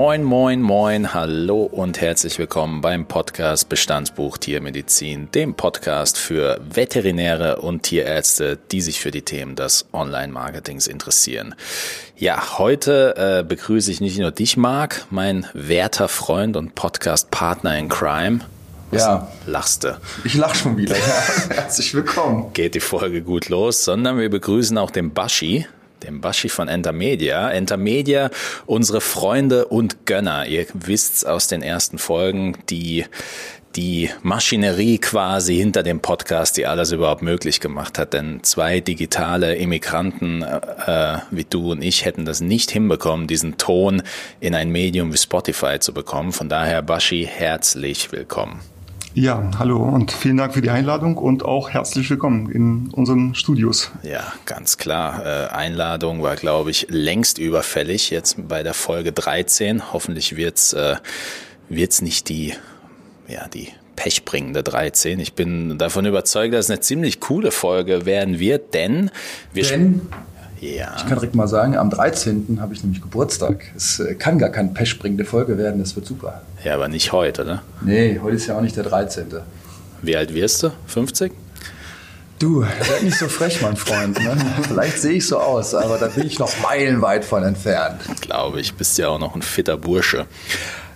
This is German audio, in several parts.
Moin, moin, moin, hallo und herzlich willkommen beim Podcast Bestandsbuch Tiermedizin, dem Podcast für Veterinäre und Tierärzte, die sich für die Themen des Online-Marketings interessieren. Ja, heute äh, begrüße ich nicht nur dich, Marc, mein werter Freund und Podcast-Partner in Crime. Was ja. Lachst du? Ich lach schon wieder. Ja. Herzlich willkommen. Geht die Folge gut los, sondern wir begrüßen auch den Baschi dem Baschi von Entermedia. Entermedia, unsere Freunde und Gönner. Ihr wisst's aus den ersten Folgen, die die Maschinerie quasi hinter dem Podcast, die alles überhaupt möglich gemacht hat. Denn zwei digitale Immigranten äh, wie du und ich hätten das nicht hinbekommen, diesen Ton in ein Medium wie Spotify zu bekommen. Von daher, Baschi, herzlich willkommen. Ja, hallo und vielen Dank für die Einladung und auch herzlich willkommen in unseren Studios. Ja, ganz klar. Äh, Einladung war, glaube ich, längst überfällig. Jetzt bei der Folge 13. Hoffentlich wird's äh, wird's nicht die, ja, die pechbringende 13. Ich bin davon überzeugt, dass es eine ziemlich coole Folge werden wird, denn wir denn ja. Ich kann direkt mal sagen, am 13. habe ich nämlich Geburtstag. Es äh, kann gar keine pechbringende Folge werden, das wird super. Ja, aber nicht heute, ne? Nee, heute ist ja auch nicht der 13. Wie alt wirst du? 50? Du, werd nicht so frech, mein Freund. Ne? Vielleicht sehe ich so aus, aber da bin ich noch meilenweit von entfernt. Glaube ich, bist ja auch noch ein fitter Bursche.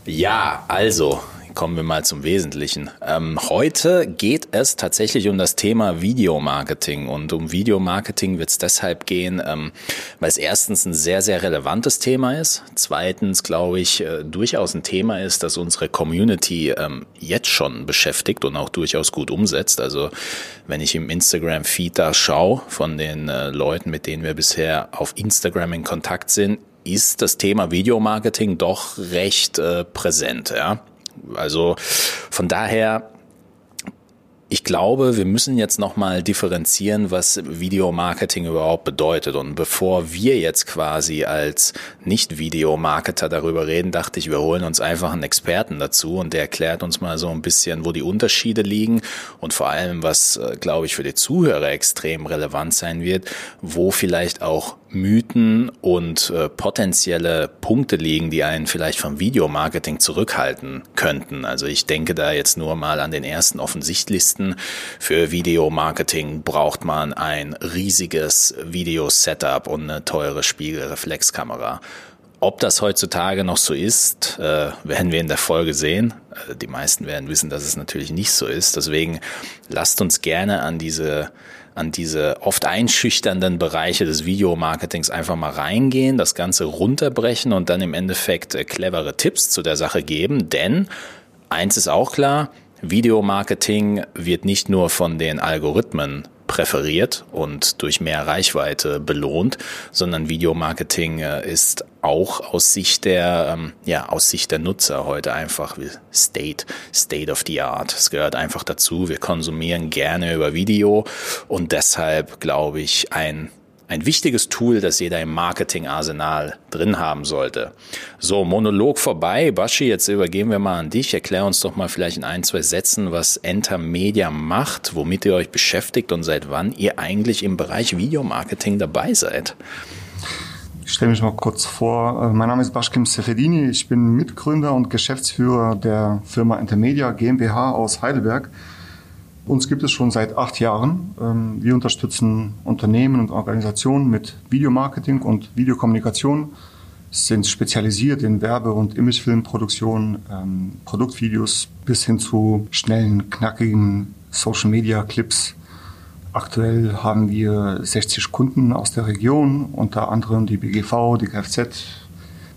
Ja, also, kommen wir mal zum Wesentlichen. Ähm, heute geht es tatsächlich um das Thema Videomarketing und um Videomarketing wird es deshalb gehen, ähm, weil es erstens ein sehr, sehr relevantes Thema ist. Zweitens, glaube ich, äh, durchaus ein Thema ist, das unsere Community ähm, jetzt schon beschäftigt und auch durchaus gut umsetzt. Also wenn ich im Instagram-Feed da schaue von den äh, Leuten, mit denen wir bisher auf Instagram in Kontakt sind, ist das Thema Videomarketing doch recht äh, präsent. Ja? Also von daher ich glaube, wir müssen jetzt nochmal differenzieren, was Videomarketing überhaupt bedeutet. Und bevor wir jetzt quasi als Nicht-Videomarketer darüber reden, dachte ich, wir holen uns einfach einen Experten dazu und der erklärt uns mal so ein bisschen, wo die Unterschiede liegen und vor allem, was, äh, glaube ich, für die Zuhörer extrem relevant sein wird, wo vielleicht auch Mythen und äh, potenzielle Punkte liegen, die einen vielleicht vom Videomarketing zurückhalten könnten. Also ich denke da jetzt nur mal an den ersten offensichtlichsten. Für Videomarketing braucht man ein riesiges Video-Setup und eine teure Spiegelreflexkamera. Ob das heutzutage noch so ist, äh, werden wir in der Folge sehen. Äh, die meisten werden wissen, dass es natürlich nicht so ist. Deswegen lasst uns gerne an diese an diese oft einschüchternden Bereiche des Videomarketings einfach mal reingehen, das Ganze runterbrechen und dann im Endeffekt äh, clevere Tipps zu der Sache geben. Denn eins ist auch klar, Videomarketing wird nicht nur von den Algorithmen präferiert und durch mehr Reichweite belohnt, sondern Videomarketing äh, ist auch aus Sicht der, ähm, ja, aus Sicht der Nutzer heute einfach State, State of the Art. Es gehört einfach dazu. Wir konsumieren gerne über Video und deshalb glaube ich ein ein wichtiges Tool, das jeder im Marketingarsenal drin haben sollte. So, Monolog vorbei. Baschi, jetzt übergeben wir mal an dich. Erklär uns doch mal vielleicht in ein, zwei Sätzen, was Enter Media macht, womit ihr euch beschäftigt und seit wann ihr eigentlich im Bereich Videomarketing dabei seid. Ich stelle mich mal kurz vor. Äh, mein Name ist Baschkim Sefedini. Ich bin Mitgründer und Geschäftsführer der Firma Intermedia GmbH aus Heidelberg. Uns gibt es schon seit acht Jahren. Ähm, wir unterstützen Unternehmen und Organisationen mit Videomarketing und Videokommunikation, sind spezialisiert in Werbe- und Imagefilmproduktion, ähm, Produktvideos bis hin zu schnellen, knackigen Social-Media-Clips. Aktuell haben wir 60 Kunden aus der Region, unter anderem die BGV, die Kfz,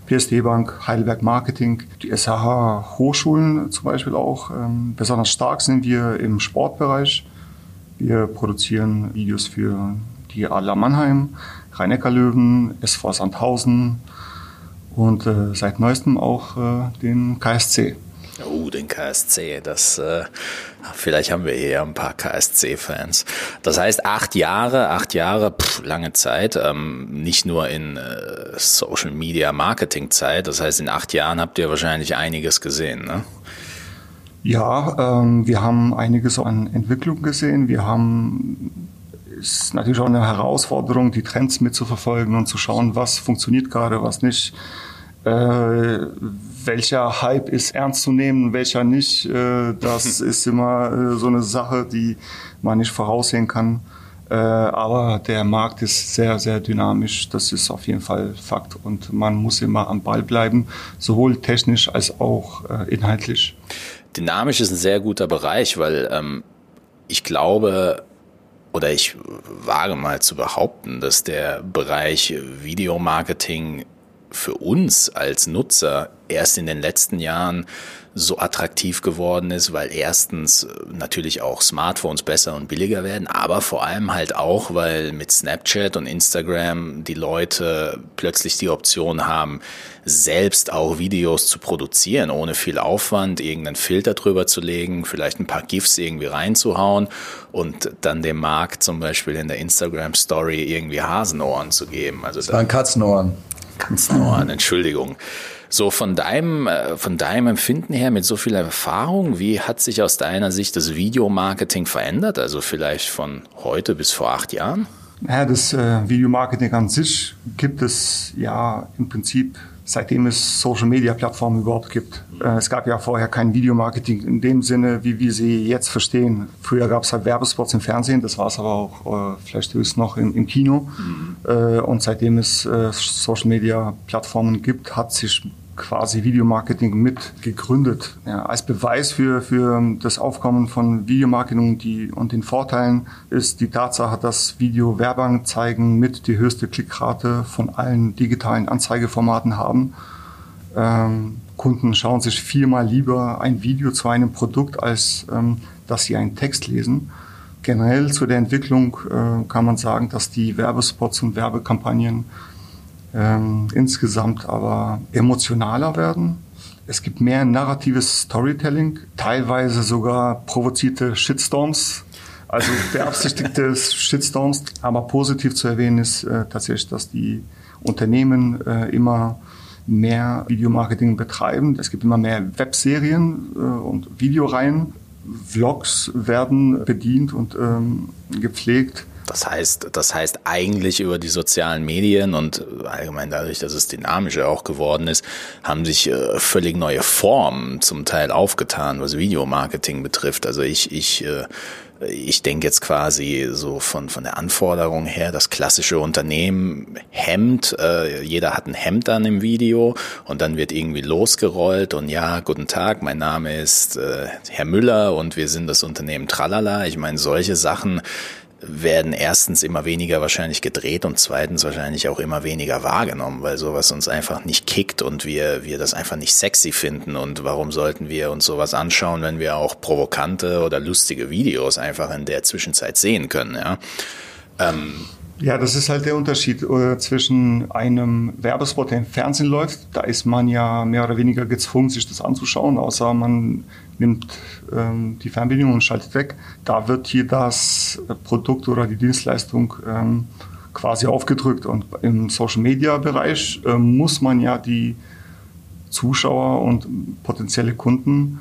PSD Bank, Heidelberg Marketing, die SHH Hochschulen zum Beispiel auch. Ähm, besonders stark sind wir im Sportbereich. Wir produzieren Videos für die Adler Mannheim, rhein löwen SV Sandhausen und äh, seit neuestem auch äh, den KSC. Oh, den KSC, das äh, vielleicht haben wir hier ein paar KSC-Fans. Das heißt, acht Jahre, acht Jahre, pff, lange Zeit, ähm, nicht nur in äh, Social Media Marketing Zeit. Das heißt, in acht Jahren habt ihr wahrscheinlich einiges gesehen, ne? Ja, ähm, wir haben einiges an Entwicklung gesehen. Wir haben ist natürlich auch eine Herausforderung, die Trends mitzuverfolgen und zu schauen, was funktioniert gerade, was nicht Äh, welcher Hype ist ernst zu nehmen, welcher nicht, äh, das ist immer äh, so eine Sache, die man nicht voraussehen kann. Äh, aber der Markt ist sehr, sehr dynamisch. Das ist auf jeden Fall Fakt. Und man muss immer am Ball bleiben, sowohl technisch als auch äh, inhaltlich. Dynamisch ist ein sehr guter Bereich, weil ähm, ich glaube, oder ich wage mal zu behaupten, dass der Bereich Videomarketing für uns als Nutzer erst in den letzten Jahren so attraktiv geworden ist, weil erstens äh, natürlich auch Smartphones besser und billiger werden, aber vor allem halt auch, weil mit Snapchat und Instagram die Leute plötzlich die Option haben, selbst auch Videos zu produzieren, ohne viel Aufwand, irgendeinen Filter drüber zu legen, vielleicht ein paar GIFs irgendwie reinzuhauen und dann dem Markt zum Beispiel in der Instagram Story irgendwie Hasenohren zu geben. Also das waren Katzenohren. Katzenohren, Entschuldigung. So von deinem, äh, von deinem Empfinden her mit so viel Erfahrung, wie hat sich aus deiner Sicht das Videomarketing verändert? Also vielleicht von heute bis vor acht Jahren? Ja, das äh, Videomarketing an sich gibt es ja im Prinzip seitdem es Social-Media-Plattformen überhaupt gibt. Äh, es gab ja vorher kein Videomarketing in dem Sinne, wie wir sie jetzt verstehen. Früher gab es halt Werbespots im Fernsehen, das war es aber auch äh, vielleicht höchst noch im, im Kino. Mhm. Äh, und seitdem es äh, Social-Media-Plattformen gibt, hat sich quasi Videomarketing mit gegründet. Ja, als Beweis für, für das Aufkommen von Videomarketing die, und den Vorteilen ist die Tatsache, dass Video-Werbeanzeigen mit die höchste Klickrate von allen digitalen Anzeigeformaten haben. Ähm, Kunden schauen sich viermal lieber ein Video zu einem Produkt, als ähm, dass sie einen Text lesen. Generell zu der Entwicklung äh, kann man sagen, dass die Werbespots und Werbekampagnen ähm, insgesamt aber emotionaler werden. Es gibt mehr narratives Storytelling, teilweise sogar provozierte Shitstorms, also beabsichtigte Shitstorms. Aber positiv zu erwähnen ist äh, tatsächlich, dass die Unternehmen äh, immer mehr Videomarketing betreiben. Es gibt immer mehr Webserien äh, und Videoreihen. Vlogs werden bedient und ähm, gepflegt. Das heißt, das heißt eigentlich über die sozialen Medien und allgemein dadurch, dass es dynamischer auch geworden ist, haben sich äh, völlig neue Formen zum Teil aufgetan, was Videomarketing betrifft. Also ich, ich, äh, ich denke jetzt quasi so von, von der Anforderung her, das klassische Unternehmen Hemd, äh, jeder hat ein Hemd an im Video und dann wird irgendwie losgerollt und ja, guten Tag, mein Name ist äh, Herr Müller und wir sind das Unternehmen Tralala. Ich meine, solche Sachen werden erstens immer weniger wahrscheinlich gedreht und zweitens wahrscheinlich auch immer weniger wahrgenommen, weil sowas uns einfach nicht kickt und wir, wir das einfach nicht sexy finden. Und warum sollten wir uns sowas anschauen, wenn wir auch provokante oder lustige Videos einfach in der Zwischenzeit sehen können, ja? Ähm, ja, das ist halt der Unterschied äh, zwischen einem Werbespot, der im Fernsehen läuft. Da ist man ja mehr oder weniger gezwungen, sich das anzuschauen, außer man nimmt ähm, die Fernbedienung und schaltet weg. Da wird hier das Produkt oder die Dienstleistung ähm, quasi aufgedrückt. Und im Social-Media-Bereich äh, muss man ja die Zuschauer und potenzielle Kunden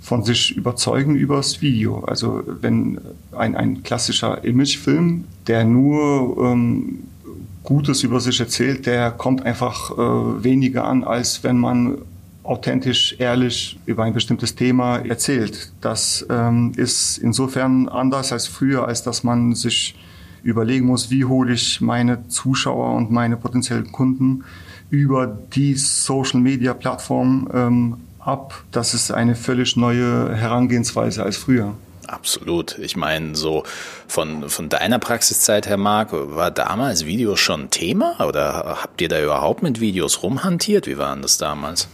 von sich überzeugen übers Video. Also wenn ein, ein klassischer Imagefilm, der nur ähm, Gutes über sich erzählt, der kommt einfach äh, weniger an, als wenn man authentisch, ehrlich über ein bestimmtes Thema erzählt. Das ähm, ist insofern anders als früher, als dass man sich überlegen muss, wie hole ich meine Zuschauer und meine potenziellen Kunden über die Social-Media-Plattform ähm, ab. Das ist eine völlig neue Herangehensweise als früher. Absolut. Ich meine, so von, von deiner Praxiszeit, Herr Mark, war damals Video schon Thema oder habt ihr da überhaupt mit Videos rumhantiert? Wie waren das damals?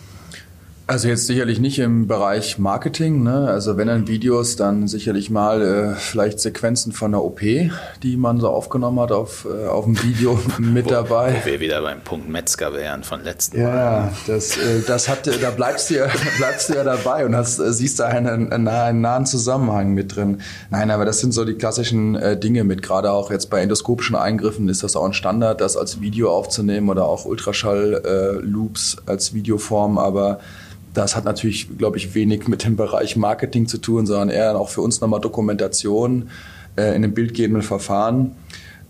Also jetzt sicherlich nicht im Bereich Marketing. Ne? Also wenn dann Videos, dann sicherlich mal äh, vielleicht Sequenzen von der OP, die man so aufgenommen hat auf, äh, auf dem Video mit wo, dabei. Wo wir wieder beim Punkt Metzger wären von letzten ja, Mal. Ja, das, äh, das hat, da bleibst du ja, bleibst du ja dabei und hast, äh, siehst da einen, einen, einen nahen Zusammenhang mit drin. Nein, aber das sind so die klassischen äh, Dinge mit. Gerade auch jetzt bei endoskopischen Eingriffen ist das auch ein Standard, das als Video aufzunehmen oder auch Ultraschall-Loops äh, als Videoform. Aber das hat natürlich, glaube ich, wenig mit dem Bereich Marketing zu tun, sondern eher auch für uns nochmal Dokumentation äh, in einem bildgebenden Verfahren.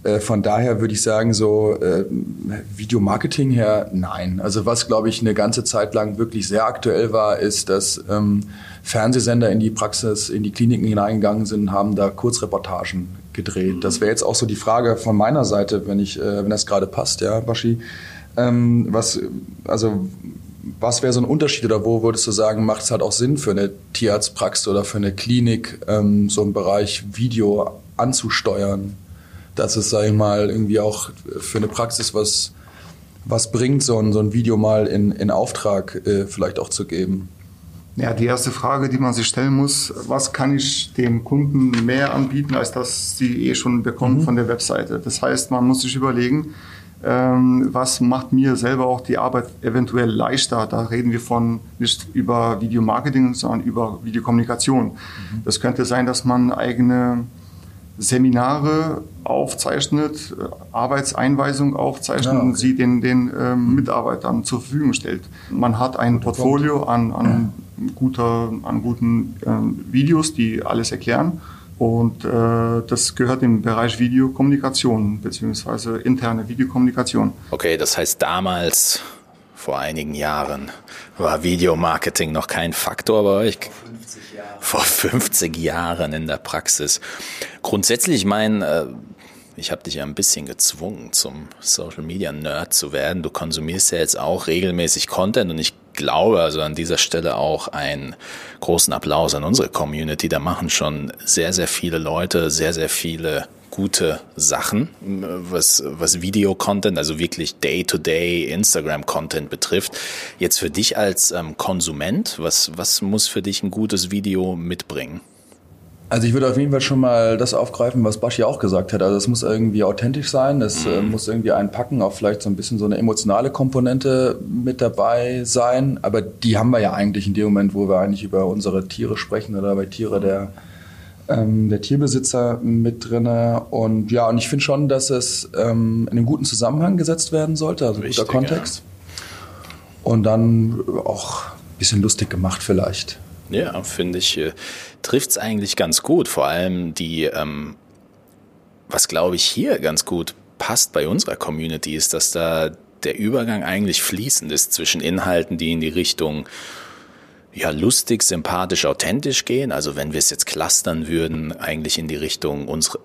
Äh, von daher würde ich sagen, so äh, Videomarketing her, nein. Also was, glaube ich, eine ganze Zeit lang wirklich sehr aktuell war, ist, dass ähm, Fernsehsender in die Praxis, in die Kliniken hineingegangen sind, haben da Kurzreportagen gedreht. Das wäre jetzt auch so die Frage von meiner Seite, wenn ich, wenn das gerade passt, ja, Baschi. Ähm, was, also was wäre so ein Unterschied oder wo würdest du sagen, macht es halt auch Sinn für eine Tierarztpraxis oder für eine Klinik, ähm, so einen Bereich Video anzusteuern? Dass es, sag ich mal, irgendwie auch für eine Praxis was, was bringt, so ein, so ein Video mal in, in Auftrag äh, vielleicht auch zu geben? Ja, die erste Frage, die man sich stellen muss, was kann ich dem Kunden mehr anbieten, als das sie eh schon bekommen mhm. von der Webseite? Das heißt, man muss sich überlegen, was macht mir selber auch die Arbeit eventuell leichter? Da reden wir von nicht über Videomarketing, sondern über Videokommunikation. Mhm. Das könnte sein, dass man eigene Seminare aufzeichnet, Arbeitseinweisungen aufzeichnet ja, okay. und sie den, den ähm, Mitarbeitern zur Verfügung stellt. Man hat ein Portfolio an, an, guter, an guten ähm, Videos, die alles erklären und äh, das gehört im Bereich Videokommunikation beziehungsweise interne Videokommunikation. Okay, das heißt damals, vor einigen Jahren, war Videomarketing noch kein Faktor bei euch. Vor 50 Jahren in der Praxis. Grundsätzlich, mein, äh, ich habe dich ja ein bisschen gezwungen, zum Social Media Nerd zu werden. Du konsumierst ja jetzt auch regelmäßig Content und ich glaube, also an dieser Stelle auch einen großen Applaus an unsere Community. Da machen schon sehr, sehr viele Leute sehr, sehr viele gute Sachen, was, was Video-Content, also wirklich Day-to-Day Instagram-Content betrifft. Jetzt für dich als ähm, Konsument, was, was muss für dich ein gutes Video mitbringen? Also ich würde auf jeden Fall schon mal das aufgreifen, was Baschi auch gesagt hat. Also es muss irgendwie authentisch sein, es äh, mhm. muss irgendwie einpacken, auch vielleicht so ein bisschen so eine emotionale Komponente mit dabei sein. Aber die haben wir ja eigentlich in dem Moment, wo wir eigentlich über unsere Tiere sprechen oder bei Tiere der, ähm, der Tierbesitzer mit drinne. Und ja, und ich finde schon, dass es ähm, in einem guten Zusammenhang gesetzt werden sollte, also Richtig, guter Kontext. Ja. Und dann auch ein bisschen lustig gemacht vielleicht. Ja, finde ich, äh, trifft es eigentlich ganz gut. Vor allem die, ähm, was glaube ich hier ganz gut passt bei unserer Community, ist, dass da der Übergang eigentlich fließend ist zwischen Inhalten, die in die Richtung ja, lustig, sympathisch, authentisch gehen. Also wenn wir es jetzt clustern würden, eigentlich in die Richtung unsere,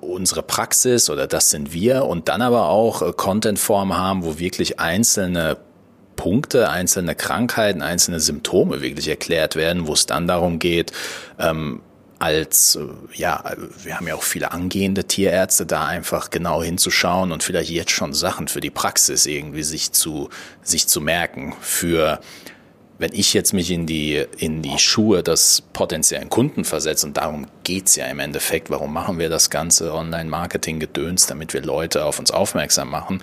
unsere Praxis oder das sind wir und dann aber auch äh, Contentformen haben, wo wirklich einzelne Punkte, einzelne Krankheiten, einzelne Symptome wirklich erklärt werden, wo es dann darum geht, ähm, als, äh, ja, wir haben ja auch viele angehende Tierärzte, da einfach genau hinzuschauen und vielleicht jetzt schon Sachen für die Praxis irgendwie sich zu, sich zu merken. Für, wenn ich jetzt mich in die, in die Schuhe des potenziellen Kunden versetze, und darum geht's ja im Endeffekt, warum machen wir das ganze Online-Marketing-Gedöns, damit wir Leute auf uns aufmerksam machen,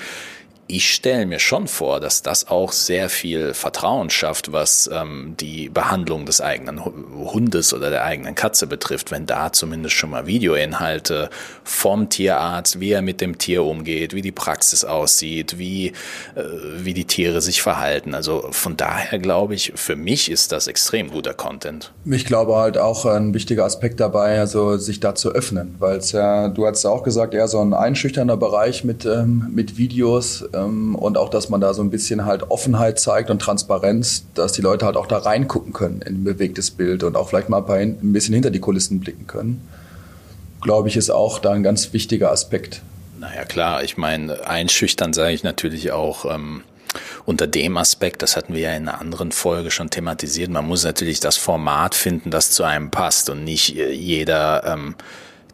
ich stelle mir schon vor, dass das auch sehr viel Vertrauen schafft, was ähm, die Behandlung des eigenen Hundes oder der eigenen Katze betrifft, wenn da zumindest schon mal Videoinhalte vom Tierarzt, wie er mit dem Tier umgeht, wie die Praxis aussieht, wie, äh, wie die Tiere sich verhalten. Also von daher glaube ich, für mich ist das extrem guter Content. Ich glaube halt auch ein wichtiger Aspekt dabei, also sich da zu öffnen, weil es ja, du hast auch gesagt, eher so ein einschüchternder Bereich mit, ähm, mit Videos ähm, und auch, dass man da so ein bisschen halt Offenheit zeigt und Transparenz, dass die Leute halt auch da reingucken können in ein bewegtes Bild und auch vielleicht mal ein bisschen hinter die Kulissen blicken können, glaube ich, ist auch da ein ganz wichtiger Aspekt. Naja, klar, ich meine, einschüchtern sage ich natürlich auch. Ähm unter dem Aspekt, das hatten wir ja in einer anderen Folge schon thematisiert, man muss natürlich das Format finden, das zu einem passt und nicht jeder ähm,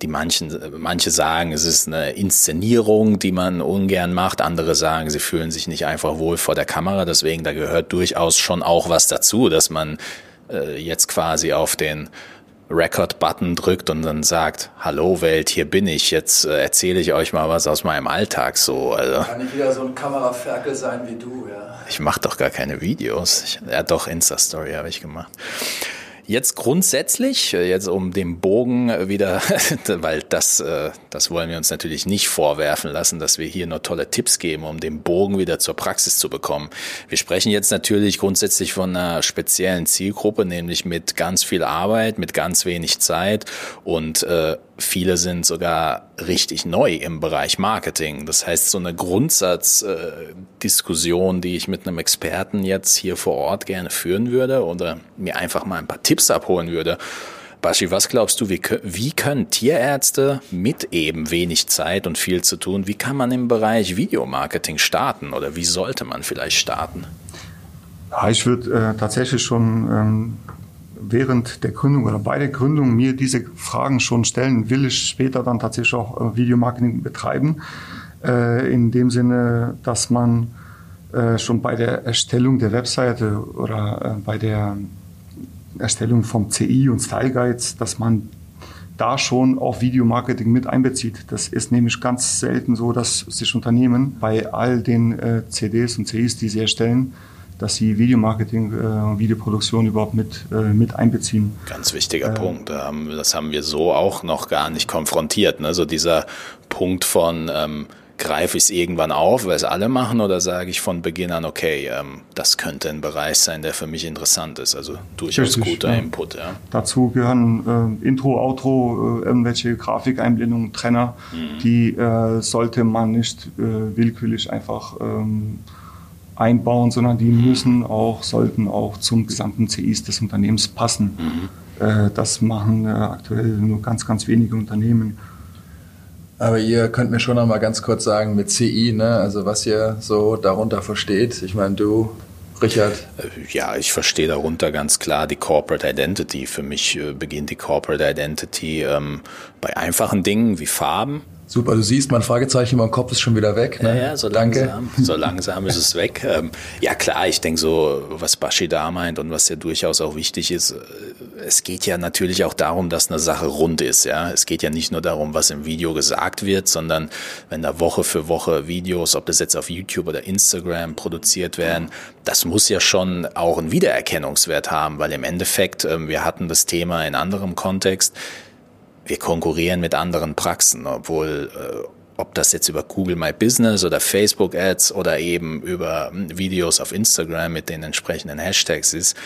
die manchen, manche sagen, es ist eine Inszenierung, die man ungern macht. Andere sagen, sie fühlen sich nicht einfach wohl vor der Kamera. Deswegen, da gehört durchaus schon auch was dazu, dass man äh, jetzt quasi auf den Record-Button drückt und dann sagt, hallo Welt, hier bin ich, jetzt äh, erzähle ich euch mal was aus meinem Alltag so. Also, Kann ich wieder so ein Kameraferkel sein wie du, ja. Ich mache doch gar keine Videos. Ich, ja doch, Insta-Story habe ich gemacht. Jetzt grundsätzlich, äh, jetzt um den Bogen wieder, weil das, äh, das wollen wir uns natürlich nicht vorwerfen lassen, dass wir hier nur tolle Tipps geben, um den Bogen wieder zur Praxis zu bekommen. Wir sprechen jetzt natürlich grundsätzlich von einer speziellen Zielgruppe, nämlich mit ganz viel Arbeit, mit ganz wenig Zeit und äh, viele sind sogar richtig neu im Bereich Marketing. Das heißt, so eine Grundsatzdiskussion, die ich mit einem Experten jetzt hier vor Ort gerne führen würde oder mir einfach mal ein paar Tipps abholen würde. Baschi, was glaubst du, wie, wie können Tierärzte mit eben wenig Zeit und viel zu tun, wie kann man im Bereich Videomarketing starten oder wie sollte man vielleicht starten? Ja, ich würde äh, tatsächlich schon ähm, während der Gründung oder bei der Gründung mir diese Fragen schon stellen, will ich später dann tatsächlich auch äh, Videomarketing betreiben. Äh, in dem Sinne, dass man äh, schon bei der Erstellung der Webseite oder bei der Erstellung vom CI und Style Guides, dass man da schon auch Videomarketing mit einbezieht. Das ist nämlich ganz selten so, dass sich Unternehmen bei all den CDs und CIs, die sie erstellen, dass sie Videomarketing und äh, Videoproduktion überhaupt mit, äh, mit einbeziehen. Ganz wichtiger äh, Punkt. Das haben wir so auch noch gar nicht konfrontiert. Ne? So dieser Punkt von ähm, greife ich es irgendwann auf, weil es alle machen, oder sage ich von Beginn an, okay, ähm, das könnte ein Bereich sein, der für mich interessant ist. Also durchaus Richtig, guter ja. Input. Ja. Dazu gehören äh, Intro, Outro, äh, irgendwelche Grafikeinblendungen, Trenner, mhm. die äh, sollte man nicht äh, willkürlich einfach ähm, einbauen, sondern die müssen auch, sollten auch zum gesamten CIs des Unternehmens passen. Mhm. Äh, das machen äh, aktuell nur ganz, ganz wenige Unternehmen. Aber ihr könnt mir schon noch mal ganz kurz sagen mit CI, ne? also was ihr so darunter versteht. Ich meine, du, Richard? Äh, ja, ich verstehe darunter ganz klar die Corporate Identity. Für mich beginnt die Corporate Identity ähm, bei einfachen Dingen wie Farben Super, du siehst, mein Fragezeichen im Kopf ist schon wieder weg. Ne? Ja, ja, so Danke. langsam, so langsam ist es weg. Ähm, ja klar, ich denke so, was Baschi da meint und was ja durchaus auch wichtig ist, äh, es geht ja natürlich auch darum, dass eine Sache rund ist. Ja, Es geht ja nicht nur darum, was im Video gesagt wird, sondern wenn da Woche für Woche Videos, ob das jetzt auf YouTube oder Instagram produziert werden, das muss ja schon auch einen Wiedererkennungswert haben, weil im Endeffekt, ähm, wir hatten das Thema in anderem Kontext, wir konkurrieren mit anderen Praxen, obwohl äh, ob das jetzt über Google My Business oder Facebook Ads oder eben über hm, Videos auf Instagram mit den entsprechenden Hashtags ist,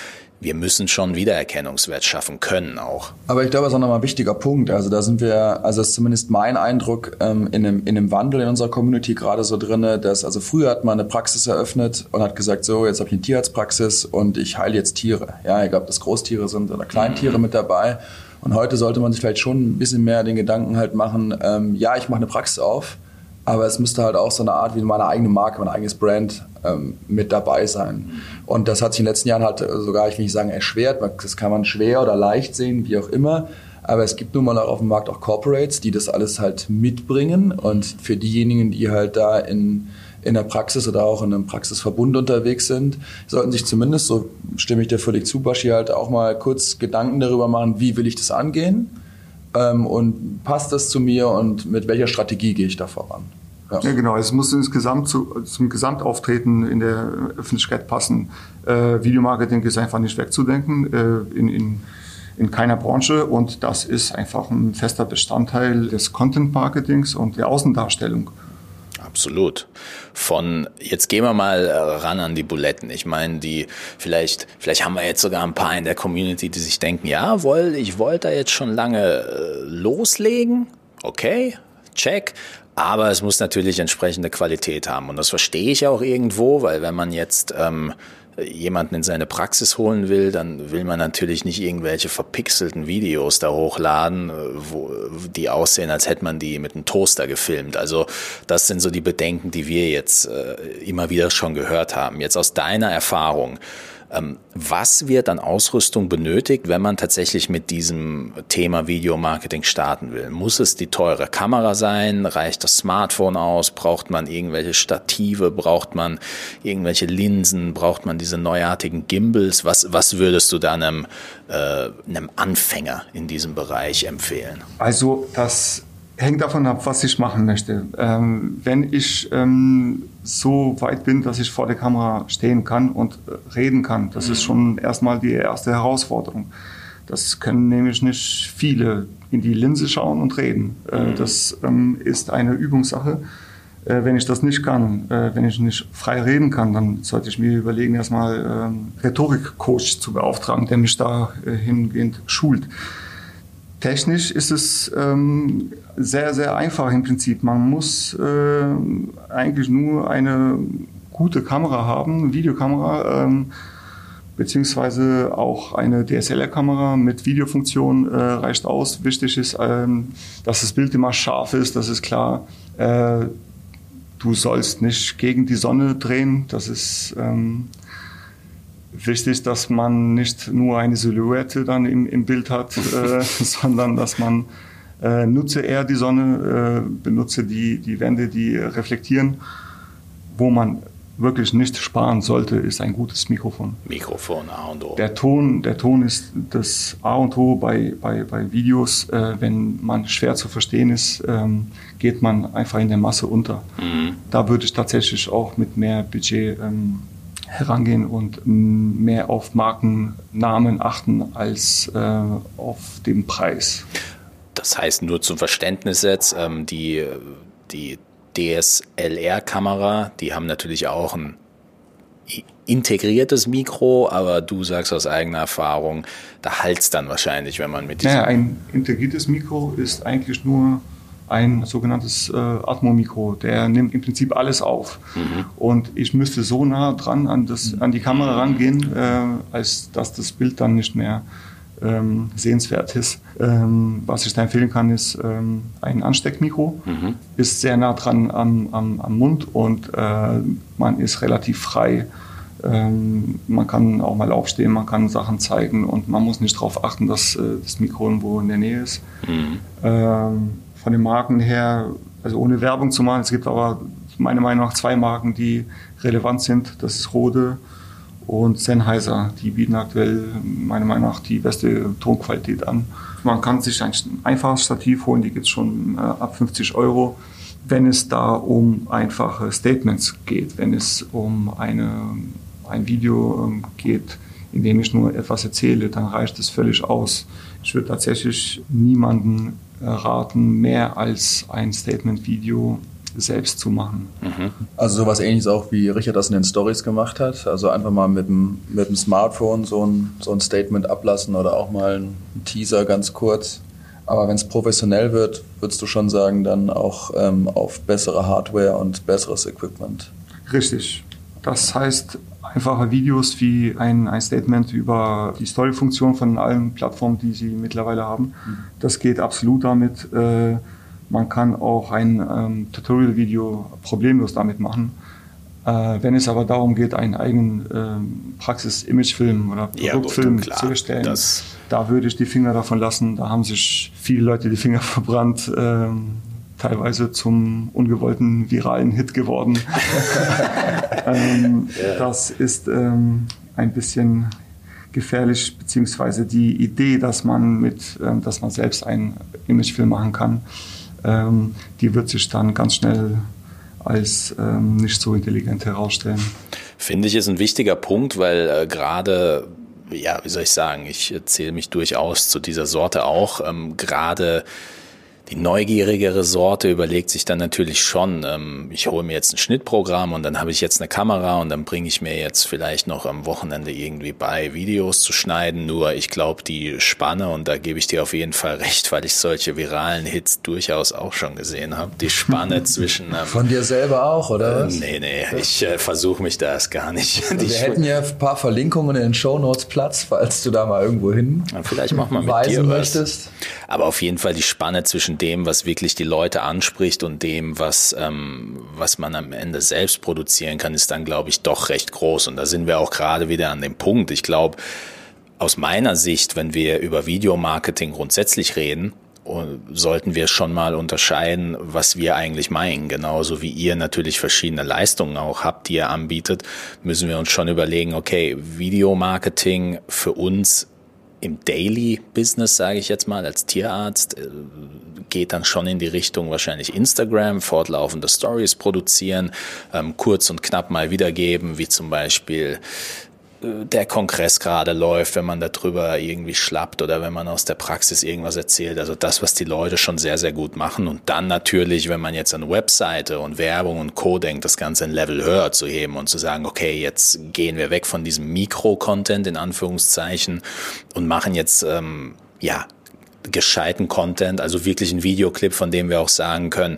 wir müssen schon Wiedererkennungswert schaffen können auch. Aber ich glaube, das ist auch nochmal ein wichtiger Punkt. Also da sind wir, also das ist zumindest mein Eindruck ähm, in, einem, in einem Wandel in unserer Community gerade so drinne, dass also früher hat man eine Praxis eröffnet und hat gesagt, so jetzt habe ich eine Tierarztpraxis und ich heile jetzt Tiere. Ja, egal ob das Großtiere sind oder Kleintiere mhm. mit dabei. Und heute sollte man sich vielleicht schon ein bisschen mehr den Gedanken halt machen, ähm, ja, ich mache eine Praxis auf, aber es müsste halt auch so eine Art wie meine eigene Marke, mein eigenes Brand ähm, mit dabei sein. Und das hat sich in den letzten Jahren halt sogar, ich will nicht sagen erschwert, das kann man schwer oder leicht sehen, wie auch immer. Aber es gibt nun mal auch auf dem Markt auch Corporates, die das alles halt mitbringen. Und für diejenigen, die halt da in in der Praxis oder auch in einem Praxisverbund unterwegs sind, sollten sich zumindest, so stimme ich dir völlig zu, Baschi, halt auch mal kurz Gedanken darüber machen, wie will ich das angehen ähm, und passt das zu mir und mit welcher Strategie gehe ich da voran. Ja. ja, genau. Es muss insgesamt zu, zum Gesamtauftreten in der Öffentlichkeit passen. Äh, Videomarketing ist einfach nicht wegzudenken äh, in, in, in keiner Branche und das ist einfach ein fester Bestandteil des Content-Marketings und der Außendarstellung. Absolut. Von jetzt gehen wir mal äh, ran an die Buletten. Ich meine, die vielleicht vielleicht haben wir jetzt sogar ein paar in der Community, die sich denken, ja, wohl, ich wollte da jetzt schon lange äh, loslegen. Okay, check. Aber es muss natürlich entsprechende Qualität haben. Und das verstehe ich auch irgendwo, weil wenn man jetzt ähm, jemanden in seine Praxis holen will, dann will man natürlich nicht irgendwelche verpixelten Videos da hochladen, wo, die aussehen, als hätte man die mit einem Toaster gefilmt. Also das sind so die Bedenken, die wir jetzt äh, immer wieder schon gehört haben. Jetzt aus deiner Erfahrung, was wird an Ausrüstung benötigt, wenn man tatsächlich mit diesem Thema Videomarketing starten will? Muss es die teure Kamera sein? Reicht das Smartphone aus? Braucht man irgendwelche Stative? Braucht man irgendwelche Linsen? Braucht man diese neuartigen Gimbals? Was, was würdest du da einem, äh, einem Anfänger in diesem Bereich empfehlen? Also das hängt davon ab, was ich machen möchte. Ähm, wenn ich ähm, so weit bin, dass ich vor der Kamera stehen kann und äh, reden kann, das ist schon erstmal die erste Herausforderung. Das können nämlich nicht viele in die Linse schauen und reden. Äh, mhm. das ähm, ist eine Übungssache. Äh, wenn ich das nicht kann, äh, wenn ich nicht frei reden kann, dann sollte ich mir überlegen, erstmal ähm, Rhetorikcoach zu beauftragen, der mich da äh, hingehend schult. Technisch ist es ähm, sehr, sehr einfach im Prinzip. Man muss äh, eigentlich nur eine gute Kamera haben, Videokamera, ähm, beziehungsweise auch eine DSLR-Kamera mit Videofunktion äh, reicht aus. Wichtig ist, ähm, dass das Bild immer scharf ist, das ist klar. Äh, du sollst nicht gegen die Sonne drehen, das ist ähm, wichtig, dass man nicht nur eine Silhouette dann im, im Bild hat, äh, sondern dass man äh, nutze eher die Sonne, äh, benutze die, die Wände, die reflektieren, wo man wirklich nicht sparen sollte, ist ein gutes Mikrofon. Mikrofon A und O. Der Ton, der Ton ist das A und O bei, bei, bei Videos. Äh, wenn man schwer zu verstehen ist, ähm, geht man einfach in der Masse unter. Mhm. Da würde ich tatsächlich auch mit mehr Budget ähm, herangehen und mehr auf Markennamen achten als äh, auf den Preis. Das heißt nur zum Verständnis jetzt, ähm, die, die DSLR-Kamera, die haben natürlich auch ein integriertes Mikro, aber du sagst aus eigener Erfahrung, da halt's dann wahrscheinlich, wenn man mit diesem... Naja, ein integriertes Mikro ist eigentlich nur ein sogenanntes äh, Atmo-Mikro. Der nimmt im Prinzip alles auf. Mhm. Und ich müsste so nah dran an, das, an die Kamera rangehen, äh, als dass das Bild dann nicht mehr ähm, sehenswert ist. Ähm, was ich da empfehlen kann, ist ähm, ein Ansteckmikro. Mhm. Ist sehr nah dran am, am, am Mund und äh, man ist relativ frei. Ähm, man kann auch mal aufstehen, man kann Sachen zeigen und man muss nicht darauf achten, dass äh, das Mikro irgendwo in der Nähe ist. Mhm. Von den Marken her, also ohne Werbung zu machen, es gibt aber meiner Meinung nach zwei Marken, die relevant sind. Das ist Rode und Sennheiser. Die bieten aktuell meiner Meinung nach die beste Tonqualität an. Man kann sich ein einfaches Stativ holen, die gibt es schon äh, ab 50 Euro, wenn es da um einfache Statements geht, wenn es um eine, ein Video ähm, geht, in dem ich nur etwas erzähle, dann reicht es völlig aus. Ich würde tatsächlich niemanden raten, mehr als ein Statement-Video selbst zu machen. Mhm. Also sowas ähnliches auch, wie Richard das in den Stories gemacht hat. Also einfach mal mit dem, mit dem Smartphone so ein, so ein Statement ablassen oder auch mal ein Teaser ganz kurz. Aber wenn es professionell wird, würdest du schon sagen, dann auch ähm, auf bessere Hardware und besseres Equipment. Richtig. Das heißt, einfache Videos wie ein, ein Statement über die Story-Funktion von allen Plattformen, die sie mittlerweile haben. Mhm. Das geht absolut damit. Äh, man kann auch ein ähm, Tutorial-Video problemlos damit machen. Äh, wenn es aber darum geht, einen eigenen ähm, Praxis-Imagefilm oder Produktfilm ja, zu erstellen, da würde ich die Finger davon lassen. Da haben sich viele Leute die Finger verbrannt. Ähm, teilweise zum ungewollten viralen Hit geworden. ähm, yeah. Das ist ähm, ein bisschen gefährlich, beziehungsweise die Idee, dass man mit, ähm, dass man selbst einen Imagefilm machen kann, ähm, die wird sich dann ganz schnell als ähm, nicht so intelligent herausstellen. Finde ich ist ein wichtiger Punkt, weil äh, gerade ja, wie soll ich sagen, ich zähle mich durchaus zu dieser Sorte auch. Ähm, gerade die neugierigere Sorte überlegt sich dann natürlich schon, ähm, ich hole mir jetzt ein Schnittprogramm und dann habe ich jetzt eine Kamera und dann bringe ich mir jetzt vielleicht noch am Wochenende irgendwie bei, Videos zu schneiden. Nur ich glaube, die Spanne, und da gebe ich dir auf jeden Fall recht, weil ich solche viralen Hits durchaus auch schon gesehen habe, die Spanne zwischen... Ähm, Von dir selber auch, oder äh? Nee, nee, ich äh, versuche mich da erst gar nicht. Also wir hätten ja ein paar Verlinkungen in den Show Notes Platz, falls du da mal irgendwo hin vielleicht mach mal mit dir was. Aber auf jeden Fall die Spanne zwischen dem, was wirklich die Leute anspricht und dem, was, ähm, was man am Ende selbst produzieren kann, ist dann, glaube ich, doch recht groß. Und da sind wir auch gerade wieder an dem Punkt. Ich glaube, aus meiner Sicht, wenn wir über Videomarketing grundsätzlich reden, sollten wir schon mal unterscheiden, was wir eigentlich meinen. Genauso wie ihr natürlich verschiedene Leistungen auch habt, die ihr anbietet, müssen wir uns schon überlegen, okay, Videomarketing für uns im Daily Business, sage ich jetzt mal, als Tierarzt, äh, geht dann schon in die Richtung wahrscheinlich Instagram, fortlaufende Stories produzieren, ähm, kurz und knapp mal wiedergeben, wie zum Beispiel der Kongress gerade läuft, wenn man darüber irgendwie schlappt oder wenn man aus der Praxis irgendwas erzählt. Also das, was die Leute schon sehr, sehr gut machen. Und dann natürlich, wenn man jetzt an Webseite und Werbung und Co. denkt, das Ganze ein Level höher zu heben und zu sagen, okay, jetzt gehen wir weg von diesem Mikro-Content in Anführungszeichen und machen jetzt, ähm, ja, gescheiten Content, also wirklich ein Videoclip, von dem wir auch sagen können,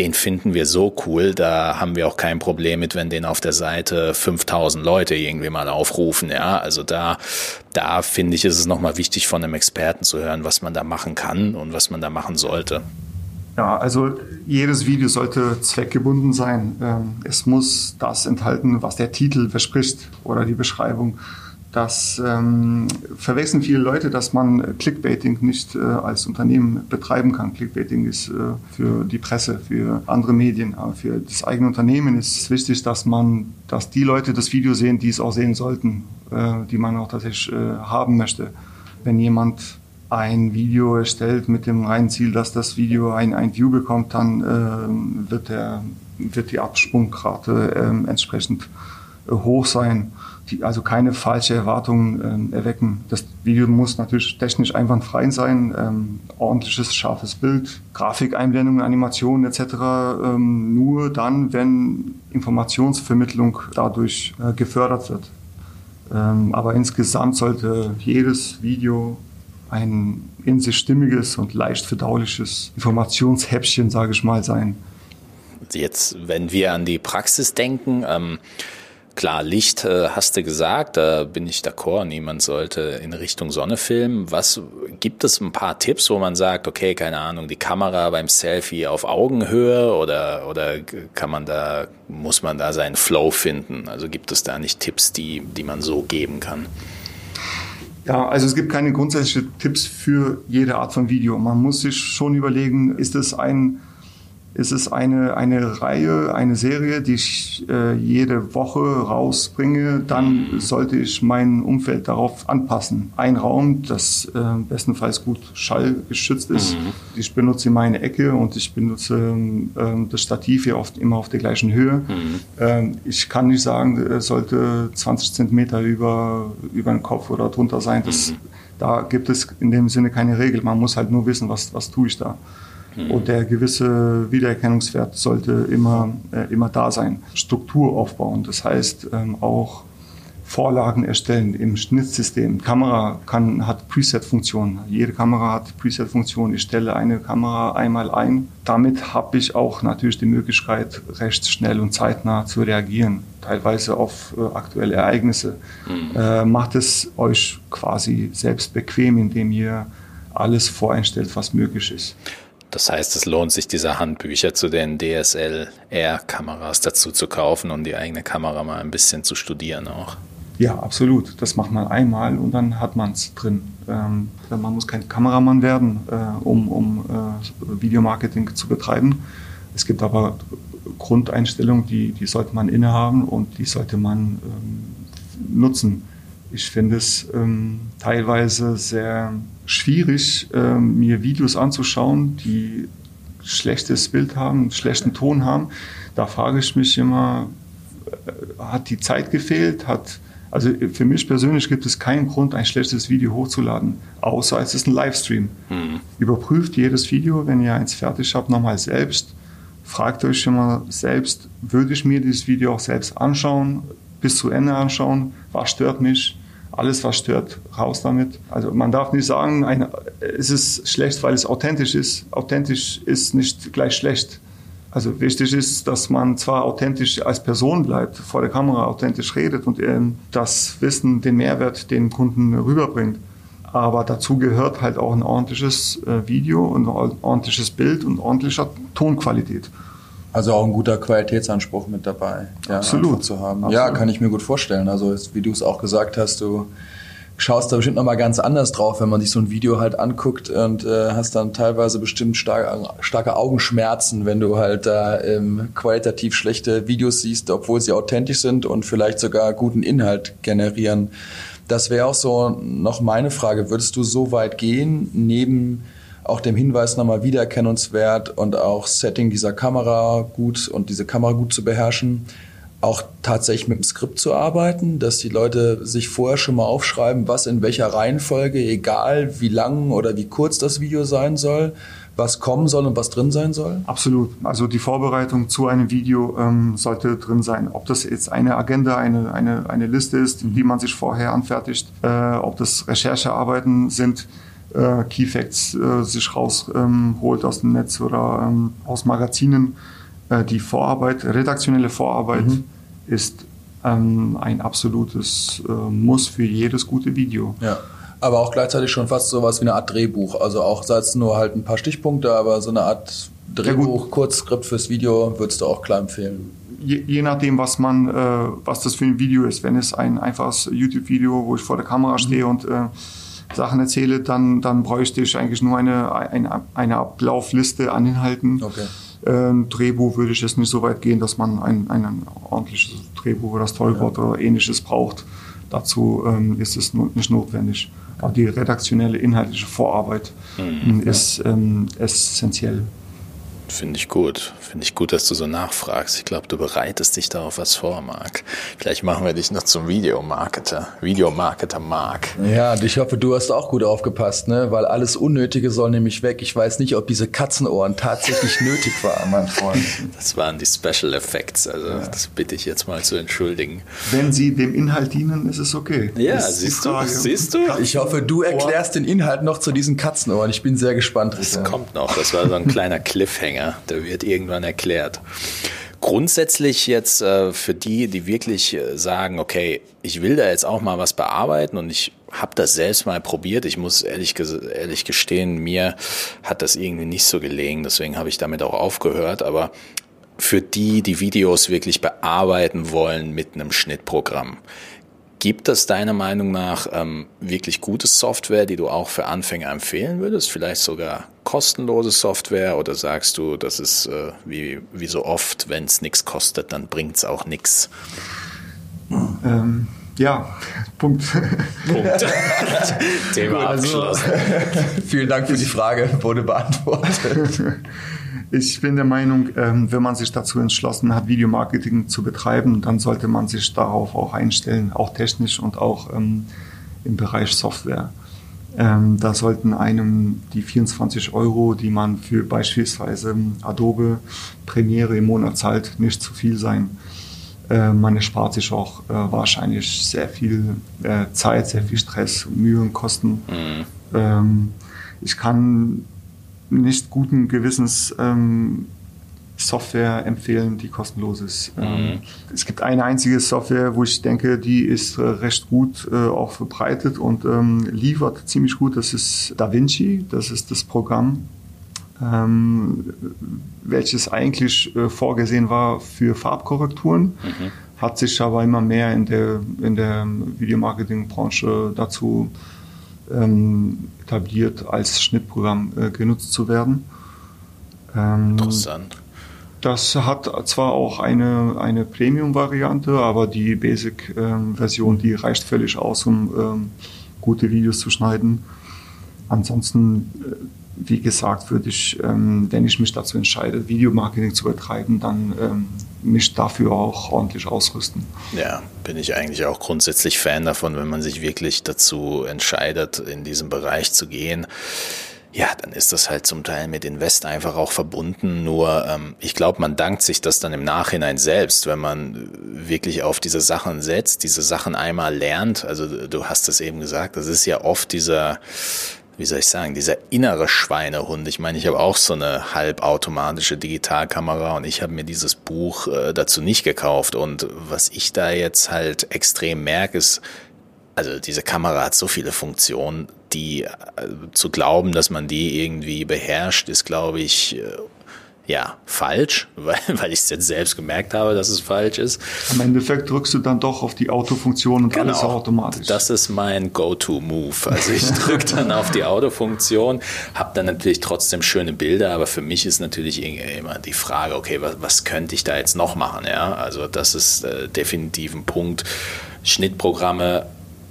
den finden wir so cool, da haben wir auch kein Problem mit, wenn den auf der Seite 5000 Leute irgendwie mal aufrufen, ja, also da, da finde ich, ist es nochmal wichtig von einem Experten zu hören, was man da machen kann und was man da machen sollte. Ja, also jedes Video sollte zweckgebunden sein. Ähm, es muss das enthalten, was der Titel verspricht oder die Beschreibung. Das ähm, verwechseln viele Leute, dass man Clickbaiting nicht äh, als Unternehmen betreiben kann. Clickbaiting ist äh, für die Presse, für andere Medien, aber für das eigene Unternehmen ist es wichtig, dass man, dass die Leute das Video sehen, die es auch sehen sollten, äh, die man auch tatsächlich äh, haben möchte. Wenn jemand ein Video erstellt mit dem reinen Ziel, dass das Video ein, ein View bekommt, dann äh, wird, der, wird die Absprungrate äh, entsprechend äh, hoch sein die also keine falsche Erwartungen äh, erwecken. Das Video muss natürlich technisch einwandfrei sein, ähm, ordentliches, scharfes Bild, Grafikeinblendungen, Animationen etc. Ähm, nur dann, wenn Informationsvermittlung dadurch äh, gefördert wird. Ähm, aber insgesamt sollte jedes Video ein in sich stimmiges und leicht verdauliches Informationshäppchen, sage ich mal, sein. Jetzt, wenn wir an die Praxis denken, ähm Klar, Licht äh, hast du gesagt, da bin ich d'accord, niemand sollte in Richtung Sonne filmen. Was gibt es ein paar Tipps, wo man sagt, okay, keine Ahnung, die Kamera beim Selfie auf Augenhöhe oder oder kann man da muss man da seinen Flow finden? Also gibt es da nicht Tipps, die die man so geben kann? Ja, also es gibt keine grundsätzlichen Tipps für jede Art von Video. Man muss sich schon überlegen, ist es ein es ist eine, eine Reihe, eine Serie, die ich äh, jede Woche rausbringe. Dann sollte ich mein Umfeld darauf anpassen. Ein Raum, das äh, bestenfalls gut schallgeschützt ist. Mhm. Ich benutze meine Ecke und ich benutze äh, das Stativ hier oft immer auf der gleichen Höhe. Mhm. Ähm, ich kann nicht sagen, es sollte 20 Zentimeter über, über den Kopf oder drunter sein. Das, mhm. Da gibt es in dem Sinne keine Regel. Man muss halt nur wissen, was, was tue ich da. Mhm. Und der gewisse Wiedererkennungswert sollte immer, äh, immer da sein. Struktur aufbauen, das heißt ähm, auch Vorlagen erstellen im Schnittsystem. Kamera kann, hat Preset-Funktionen. Jede Kamera hat Preset-Funktionen. Ich stelle eine Kamera einmal ein. Damit habe ich auch natürlich die Möglichkeit, recht schnell und zeitnah zu reagieren, teilweise auf äh, aktuelle Ereignisse. Mhm. Äh, macht es euch quasi selbst bequem, indem ihr alles voreinstellt, was möglich ist. Das heißt, es lohnt sich, diese Handbücher zu den DSLR-Kameras dazu zu kaufen und die eigene Kamera mal ein bisschen zu studieren auch. Ja, absolut. Das macht man einmal und dann hat man es drin. Ähm, man muss kein Kameramann werden, äh, um, um äh, Videomarketing zu betreiben. Es gibt aber Grundeinstellungen, die, die sollte man innehaben und die sollte man ähm, nutzen. Ich finde es ähm, teilweise sehr schwierig, ähm, mir Videos anzuschauen, die schlechtes Bild haben, schlechten Ton haben. Da frage ich mich immer, äh, hat die Zeit gefehlt? Hat, also für mich persönlich gibt es keinen Grund, ein schlechtes Video hochzuladen, außer es ist ein Livestream. Mhm. Überprüft jedes Video, wenn ihr eins fertig habt, nochmal selbst. Fragt euch immer selbst, würde ich mir dieses Video auch selbst anschauen, bis zu Ende anschauen? Was stört mich? alles, was stört, raus damit. Also man darf nicht sagen, eine, es ist schlecht, weil es authentisch ist. Authentisch ist nicht gleich schlecht. Also wichtig ist, dass man zwar authentisch als Person bleibt, vor der Kamera authentisch redet und ähm, das Wissen, den Mehrwert den Kunden rüberbringt. Aber dazu gehört halt auch ein ordentliches äh, Video, ein ordentliches Bild und ordentlicher Tonqualität. Also auch ein guter Qualitätsanspruch mit dabei, ja, Absolut. zu haben. Absolut. Ja, kann ich mir gut vorstellen. Also wie du es auch gesagt hast, du schaust da bestimmt nochmal ganz anders drauf, wenn man sich so ein Video halt anguckt und äh, hast dann teilweise bestimmt starke, starke Augenschmerzen, wenn du halt da ähm, qualitativ schlechte Videos siehst, obwohl sie authentisch sind und vielleicht sogar guten Inhalt generieren. Das wäre auch so noch meine Frage. Würdest du so weit gehen, neben auch dem Hinweis nochmal wiedererkennungswert und auch Setting dieser Kamera gut und diese Kamera gut zu beherrschen, auch tatsächlich mit dem Skript zu arbeiten, dass die Leute sich vorher schon mal aufschreiben, was in welcher Reihenfolge, egal wie lang oder wie kurz das Video sein soll, was kommen soll und was drin sein soll? Absolut. Also die Vorbereitung zu einem Video ähm, sollte drin sein. Ob das jetzt eine Agenda, eine, eine, eine Liste ist, die man sich vorher anfertigt, äh, ob das Recherchearbeiten sind, äh, Keyfacts äh, sich rausholt ähm, aus dem Netz oder ähm, aus Magazinen. Äh, die Vorarbeit, redaktionelle Vorarbeit mhm. ist ähm, ein absolutes äh, Muss für jedes gute Video. Ja. Aber auch gleichzeitig schon fast sowas wie eine Art Drehbuch. Also auch sei es nur halt ein paar Stichpunkte, aber so eine Art Drehbuch, ja, Kurzskript fürs Video würdest du auch klar empfehlen. Je, je nachdem, was man, äh, was das für ein Video ist. Wenn es ein einfaches YouTube-Video, wo ich vor der Kamera mhm. stehe und äh, Sachen erzähle, dann, dann bräuchte ich eigentlich nur eine, eine, eine Ablaufliste an Inhalten. Okay. Ein Drehbuch würde ich jetzt nicht so weit gehen, dass man ein, ein ordentliches Drehbuch oder Tollwort ja. oder ähnliches braucht. Dazu ähm, ist es nicht notwendig. Aber die redaktionelle, inhaltliche Vorarbeit mhm. ist ähm, essentiell. Finde ich gut. Finde ich gut, dass du so nachfragst. Ich glaube, du bereitest dich darauf was vor, Marc. Vielleicht machen wir dich noch zum Videomarketer. Videomarketer Marc. Ja, und ich hoffe, du hast auch gut aufgepasst, ne? Weil alles Unnötige soll nämlich weg. Ich weiß nicht, ob diese Katzenohren tatsächlich nötig waren, mein Freund. Das waren die Special Effects. Also, ja. das bitte ich jetzt mal zu entschuldigen. Wenn sie dem Inhalt dienen, ist es okay. Ja, siehst du, siehst du? Ich hoffe, du erklärst den Inhalt noch zu diesen Katzenohren. Ich bin sehr gespannt. Das kommt noch. Das war so ein kleiner Cliffhanger. Zusammenhänge. Der wird irgendwann erklärt. Grundsätzlich jetzt äh, für die, die wirklich äh, sagen, okay, ich will da jetzt auch mal was bearbeiten und ich habe das selbst mal probiert. Ich muss ehrlich, ehrlich gestehen, mir hat das irgendwie nicht so gelegen, deswegen habe ich damit auch aufgehört. Aber für die, die Videos wirklich bearbeiten wollen mit einem Schnittprogramm, Gibt es deiner Meinung nach ähm, wirklich gute Software, die du auch für Anfänger empfehlen würdest? Vielleicht sogar kostenlose Software oder sagst du, das ist äh, wie, wie so oft, wenn es nichts kostet, dann bringt es auch nichts? Ähm, ja, Punkt. Punkt. Thema also, abgeschlossen. vielen Dank für die Frage, wurde beantwortet. Ich bin der Meinung, ähm, wenn man sich dazu entschlossen hat, Videomarketing zu betreiben, dann sollte man sich darauf auch einstellen, auch technisch und auch ähm, im Bereich Software. Ähm, da sollten einem die 24 Euro, die man für beispielsweise Adobe Premiere im Monat zahlt, nicht zu viel sein. Äh, man erspart sich auch äh, wahrscheinlich sehr viel äh, Zeit, sehr viel Stress, Mühe und Kosten. Mhm. ich kann nicht guten Gewissens ähm, Software empfehlen, die kostenlos ist. Ähm, mhm. es gibt eine einzige Software, wo ich denke, die ist äh, recht gut äh, auch verbreitet und ähm, liefert ziemlich gut. Das ist DaVinci. Das ist das Programm, ähm, welches eigentlich äh, vorgesehen war für Farbkorrekturen. Mhm. Hat sich aber immer mehr in der, in der Videomarketingbranche dazu etabliert, als Schnittprogramm genutzt zu werden. Interessant. Das hat zwar auch eine, eine Premium-Variante, aber die Basic-Version, die reicht völlig aus, um ähm, gute Videos zu schneiden. Ansonsten, äh, wie gesagt, würde ich, ähm, wenn ich mich dazu entscheide, Videomarketing zu betreiben, dann ähm, mich dafür auch ordentlich ausrüsten. Ja, bin ich eigentlich auch grundsätzlich Fan davon, wenn man sich wirklich dazu entscheidet, in diesem Bereich zu gehen. Ja, dann ist das halt zum Teil mit Invest einfach auch verbunden. Nur ähm, ich glaube, man dankt sich das dann im Nachhinein selbst, wenn man wirklich auf diese Sachen setzt, diese Sachen einmal lernt. Also du hast es eben gesagt, das ist ja oft dieser wie soll ich sagen, dieser innere Schweinehund. Ich meine, ich habe auch so eine halbautomatische Digitalkamera und ich habe mir dieses Buch äh, dazu nicht gekauft. Und was ich da jetzt halt extrem merke, ist, also diese Kamera hat so viele Funktionen, die äh, zu glauben, dass man die irgendwie beherrscht, ist, glaube ich, äh, ja, falsch, weil, weil ich es jetzt selbst gemerkt habe, dass es falsch ist. Am Endeffekt drückst du dann doch auf die Autofunktion und genau, alles automatisch. Das ist mein Go-To-Move. Also ich drücke dann auf die Autofunktion, habe dann natürlich trotzdem schöne Bilder, aber für mich ist natürlich immer die Frage, okay, was, was könnte ich da jetzt noch machen? Ja, also das ist äh, definitiv ein Punkt. Schnittprogramme,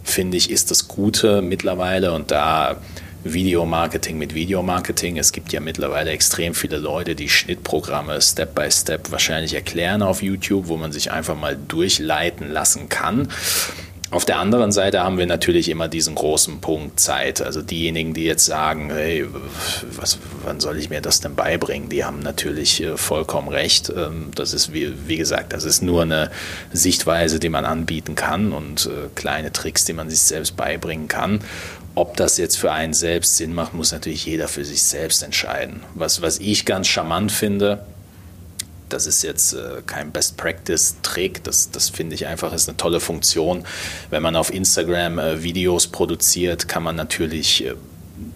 finde ich, ist das Gute mittlerweile und da Videomarketing mit Videomarketing. Es gibt ja mittlerweile extrem viele Leute, die Schnittprogramme Step by Step wahrscheinlich erklären auf YouTube, wo man sich einfach mal durchleiten lassen kann. Auf der anderen Seite haben wir natürlich immer diesen großen Punkt Zeit. Also diejenigen, die jetzt sagen, hey, was, wann soll ich mir das denn beibringen? Die haben natürlich äh, vollkommen recht. Ähm, das ist, wie, wie gesagt, das ist nur eine Sichtweise, die man anbieten kann und äh, kleine Tricks, die man sich selbst beibringen kann. Ob das jetzt für einen selbst Sinn macht, muss natürlich jeder für sich selbst entscheiden. Was, was ich ganz charmant finde, das ist jetzt äh, kein Best Practice Trick, das, das finde ich einfach ist eine tolle Funktion. Wenn man auf Instagram äh, Videos produziert, kann man natürlich äh,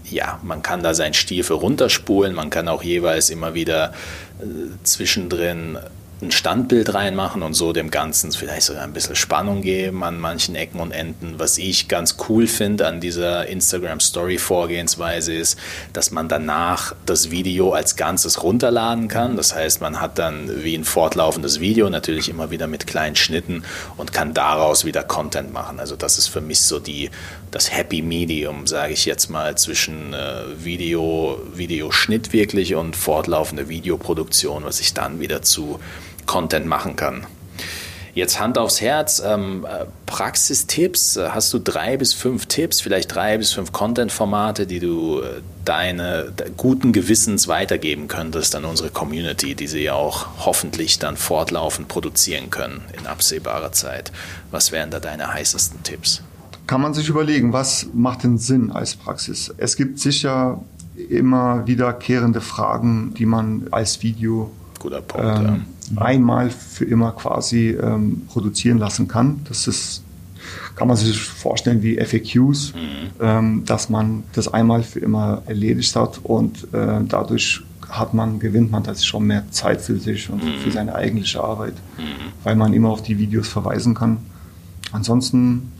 ja, man kann da seinen Stiefel runterspulen, man kann auch jeweils immer wieder äh, zwischendrin ein Standbild reinmachen und so dem Ganzen vielleicht sogar ein bisschen Spannung geben an manchen Ecken und Enden. Was ich ganz cool finde an dieser Instagram Story Vorgehensweise ist, dass man danach das Video als Ganzes runterladen kann. Das heißt, man hat dann wie ein fortlaufendes Video natürlich immer wieder mit kleinen Schnitten und kann daraus wieder Content machen. Also das ist für mich so die, das Happy Medium, sage ich jetzt mal, zwischen äh, Video, Videoschnitt wirklich und fortlaufende Videoproduktion, was ich dann wieder zu Content machen kann. Jetzt Hand aufs Herz, ähm, äh, Praxistipps, äh, hast du drei bis fünf Tipps, vielleicht drei bis fünf Content-Formate, die du äh, deine guten Gewissens weitergeben könntest an unsere Community, die sie ja auch hoffentlich dann fortlaufend produzieren können in absehbarer Zeit. Was wären da deine heißesten Tipps? Kann man sich überlegen, was macht denn Sinn als Praxis? Es gibt sicher immer wiederkehrende Fragen, die man als Video Guter Punkt, ähm, ja einmal für immer quasi ähm, produzieren lassen kann. Das ist, kann man sich vorstellen wie FAQs, mhm. ähm, dass man das einmal für immer erledigt hat und äh, dadurch hat man, gewinnt man tatsächlich schon mehr Zeit für sich und mhm. für seine eigentliche Arbeit, mhm. weil man immer auf die Videos verweisen kann. Ansonsten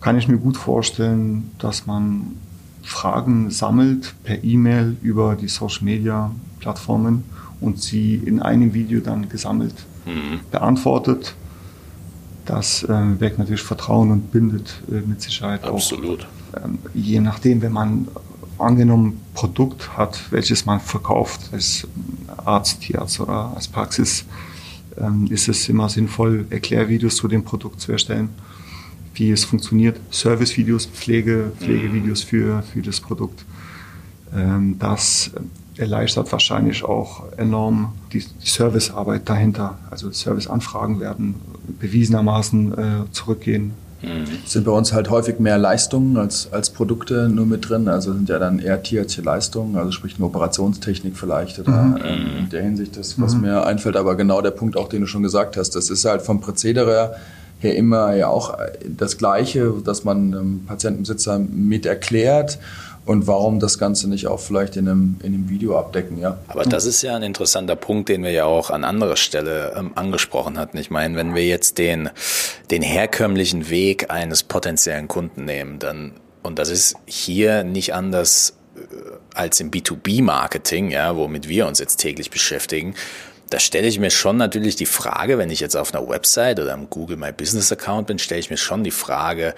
kann ich mir gut vorstellen, dass man Fragen sammelt per E-Mail über die Social Media Plattformen und sie in einem Video dann gesammelt mhm. beantwortet. Das äh, weckt natürlich Vertrauen und bindet äh, mit Sicherheit Absolut. auch. Ähm, je nachdem, wenn man angenommen Produkt hat, welches man verkauft als Arzt, Tierarzt oder als Praxis, ähm, ist es immer sinnvoll, Erklärvideos zu dem Produkt zu erstellen, wie es funktioniert, Servicevideos, Pflege, Pflegevideos für, für das Produkt. Ähm, das erleichtert wahrscheinlich auch enorm die, Servicearbeit dahinter. Also Serviceanfragen werden bewiesenermaßen äh, zurückgehen. Mhm. Sind bei uns halt häufig mehr Leistungen als, als Produkte nur mit drin. Also sind ja dann eher tierische Leistungen, also sprich eine Operationstechnik vielleicht oder mhm. in der Hinsicht das, was mhm. mir einfällt. Aber genau der Punkt auch, den du schon gesagt hast, das ist halt vom Prozedere her immer ja auch das Gleiche, dass man dem Patientenbesitzer mit erklärt und warum das Ganze nicht auch vielleicht in einem, in einem Video abdecken, ja. Aber das ist ja ein interessanter Punkt, den wir ja auch an anderer Stelle ähm, angesprochen hatten. Ich meine, wenn wir jetzt den, den herkömmlichen Weg eines potenziellen Kunden nehmen, dann, und das ist hier nicht anders äh, als im B2B-Marketing, ja, womit wir uns jetzt täglich beschäftigen, da stelle ich mir schon natürlich die Frage, wenn ich jetzt auf einer Website oder im Google My Business Account bin, stelle ich mir schon die Frage,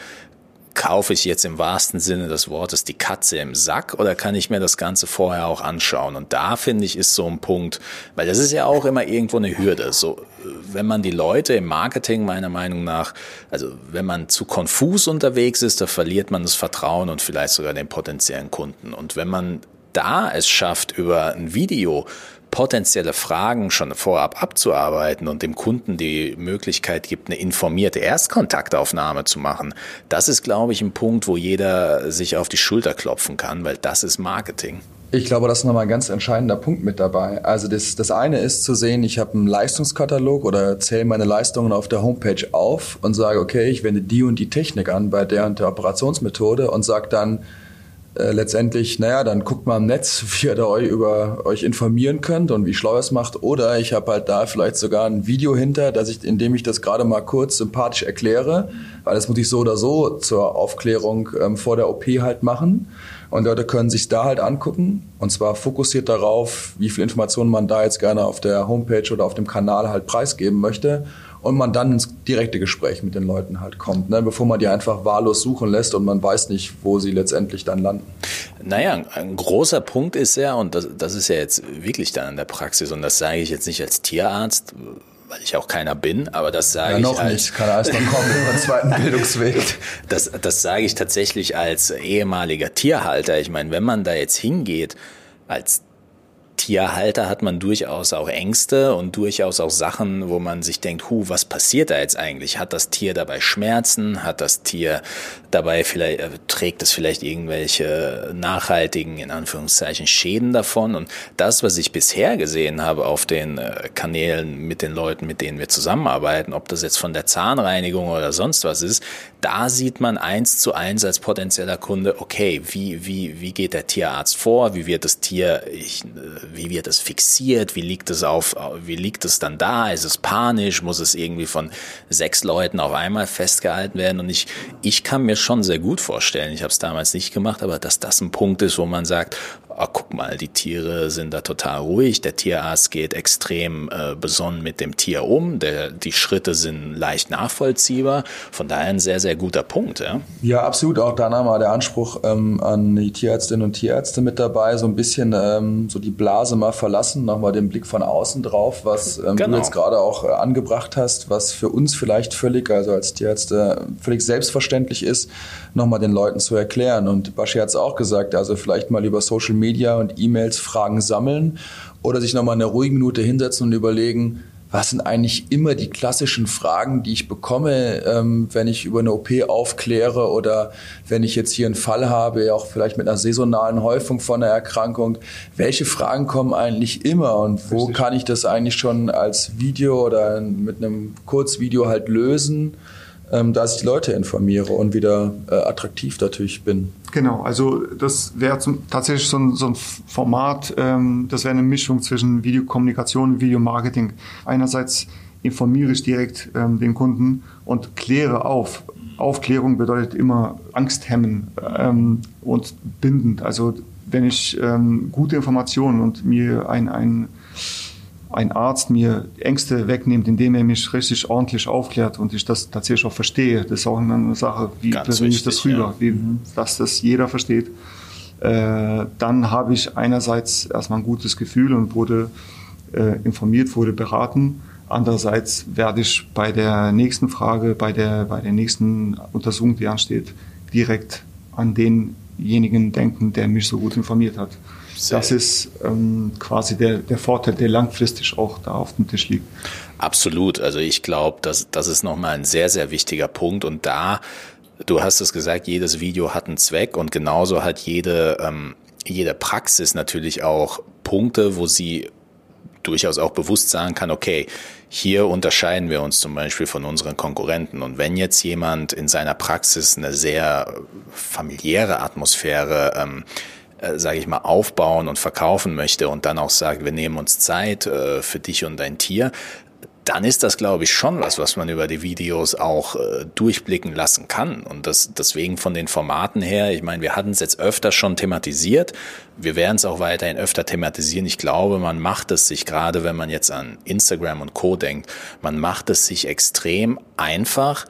kaufe ich jetzt im wahrsten Sinne des Wortes die Katze im Sack oder kann ich mir das Ganze vorher auch anschauen? Und da finde ich ist so ein Punkt, weil das ist ja auch immer irgendwo eine Hürde. So, wenn man die Leute im Marketing meiner Meinung nach, also wenn man zu konfus unterwegs ist, da verliert man das Vertrauen und vielleicht sogar den potenziellen Kunden. Und wenn man da es schafft, über ein Video potenzielle Fragen schon vorab abzuarbeiten und dem Kunden die Möglichkeit gibt, eine informierte Erstkontaktaufnahme zu machen, das ist, glaube ich, ein Punkt, wo jeder sich auf die Schulter klopfen kann, weil das ist Marketing. Ich glaube, das ist nochmal ein ganz entscheidender Punkt mit dabei. Also das, das eine ist zu sehen, ich habe einen Leistungskatalog oder zähle meine Leistungen auf der Homepage auf und sage, okay, ich wende die und die Technik an bei der und der Operationsmethode und sage dann, äh, letztendlich, naja, dann guckt mal im Netz, wie ihr da euch über euch informieren könnt und wie schlau es macht. Oder ich habe halt da vielleicht sogar ein Video hinter, dass ich, in dem ich das gerade mal kurz sympathisch erkläre, weil das muss ich so oder so zur Aufklärung ähm, vor der OP halt machen. Und Leute können sich da halt angucken und zwar fokussiert darauf, wie viel Informationen man da jetzt gerne auf der Homepage oder auf dem Kanal halt preisgeben möchte und man dann ins direkte Gespräch mit den Leuten halt kommt, ne? bevor man die einfach wahllos suchen lässt und man weiß nicht, wo sie letztendlich dann landen. Naja, ein großer Punkt ist ja, und das, das ist ja jetzt wirklich dann in der Praxis, und das sage ich jetzt nicht als Tierarzt, weil ich auch keiner bin, aber das sage ja, ich noch als nicht. kann erst noch kommen über zweiten Bildungsweg. Das, das sage ich tatsächlich als ehemaliger Tierhalter. Ich meine, wenn man da jetzt hingeht als Tierhalter hat man durchaus auch Ängste und durchaus auch Sachen, wo man sich denkt, hu, was passiert da jetzt eigentlich? Hat das Tier dabei Schmerzen? Hat das Tier dabei vielleicht, äh, trägt es vielleicht irgendwelche nachhaltigen, in Anführungszeichen, Schäden davon? Und das, was ich bisher gesehen habe auf den äh, Kanälen mit den Leuten, mit denen wir zusammenarbeiten, ob das jetzt von der Zahnreinigung oder sonst was ist, da sieht man eins zu eins als potenzieller Kunde, okay, wie, wie, wie geht der Tierarzt vor? Wie wird das Tier, ich, wie wird es fixiert? Wie liegt es auf, wie liegt es dann da? Ist es panisch? Muss es irgendwie von sechs Leuten auf einmal festgehalten werden? Und ich, ich kann mir schon sehr gut vorstellen, ich habe es damals nicht gemacht, aber dass das ein Punkt ist, wo man sagt, oh, guck mal, die Tiere sind da total ruhig, der Tierarzt geht extrem äh, besonnen mit dem Tier um, der, die Schritte sind leicht nachvollziehbar, von daher ein sehr, sehr guter Punkt. Ja, ja absolut, auch da nochmal der Anspruch ähm, an die Tierärztinnen und Tierärzte mit dabei, so ein bisschen ähm, so die Blase mal verlassen, nochmal den Blick von außen drauf, was ähm, genau. du jetzt gerade auch äh, angebracht hast, was für uns vielleicht völlig, also als Tierärzte, völlig selbstverständlich ist, nochmal den Leuten zu erklären. Und Baschi hat es auch gesagt, also vielleicht mal über Social Media und E-Mails Fragen sammeln oder sich nochmal eine ruhige Minute hinsetzen und überlegen, was sind eigentlich immer die klassischen Fragen, die ich bekomme, ähm, wenn ich über eine OP aufkläre oder wenn ich jetzt hier einen Fall habe, auch vielleicht mit einer saisonalen Häufung von einer Erkrankung. Welche Fragen kommen eigentlich immer und wo Richtig. kann ich das eigentlich schon als Video oder mit einem Kurzvideo halt lösen? Ähm, dass ich Leute informiere und wieder äh, attraktiv natürlich bin. Genau, also das wäre tatsächlich so ein, so ein Format, ähm, das wäre eine Mischung zwischen Videokommunikation und Videomarketing. Einerseits informiere ich direkt ähm, den Kunden und kläre auf. Aufklärung bedeutet immer Angst hemmen ähm, und bindend. Also wenn ich ähm, gute Informationen und mir ein, ein ein Arzt mir Ängste wegnimmt, indem er mich richtig ordentlich aufklärt und ich das tatsächlich auch verstehe. Das ist auch eine Sache, wie bringe ich das rüber, ja. wie, mhm. dass das jeder versteht. Äh, dann habe ich einerseits erstmal ein gutes Gefühl und wurde äh, informiert, wurde beraten. Andererseits werde ich bei der nächsten Frage, bei der, bei der nächsten Untersuchung, die ansteht, direkt an denjenigen denken, der mich so gut informiert hat. Das ist ähm, quasi der, der Vorteil, der langfristig auch da auf dem Tisch liegt. Absolut. Also ich glaube, das, das ist nochmal ein sehr, sehr wichtiger Punkt. Und da, du hast es gesagt, jedes Video hat einen Zweck und genauso hat jede, ähm, jede Praxis natürlich auch Punkte, wo sie durchaus auch bewusst sagen kann, okay, hier unterscheiden wir uns zum Beispiel von unseren Konkurrenten. Und wenn jetzt jemand in seiner Praxis eine sehr familiäre Atmosphäre ähm, äh, sage ich mal, aufbauen und verkaufen möchte und dann auch sagt, wir nehmen uns Zeit äh, für dich und dein Tier, dann ist das, glaube ich, schon was, was man über die Videos auch äh, durchblicken lassen kann. Und das deswegen von den Formaten her, ich meine, wir hatten es jetzt öfter schon thematisiert. Wir werden es auch weiterhin öfter thematisieren. Ich glaube, man macht es sich, gerade wenn man jetzt an Instagram und Co. denkt, man macht es sich extrem einfach,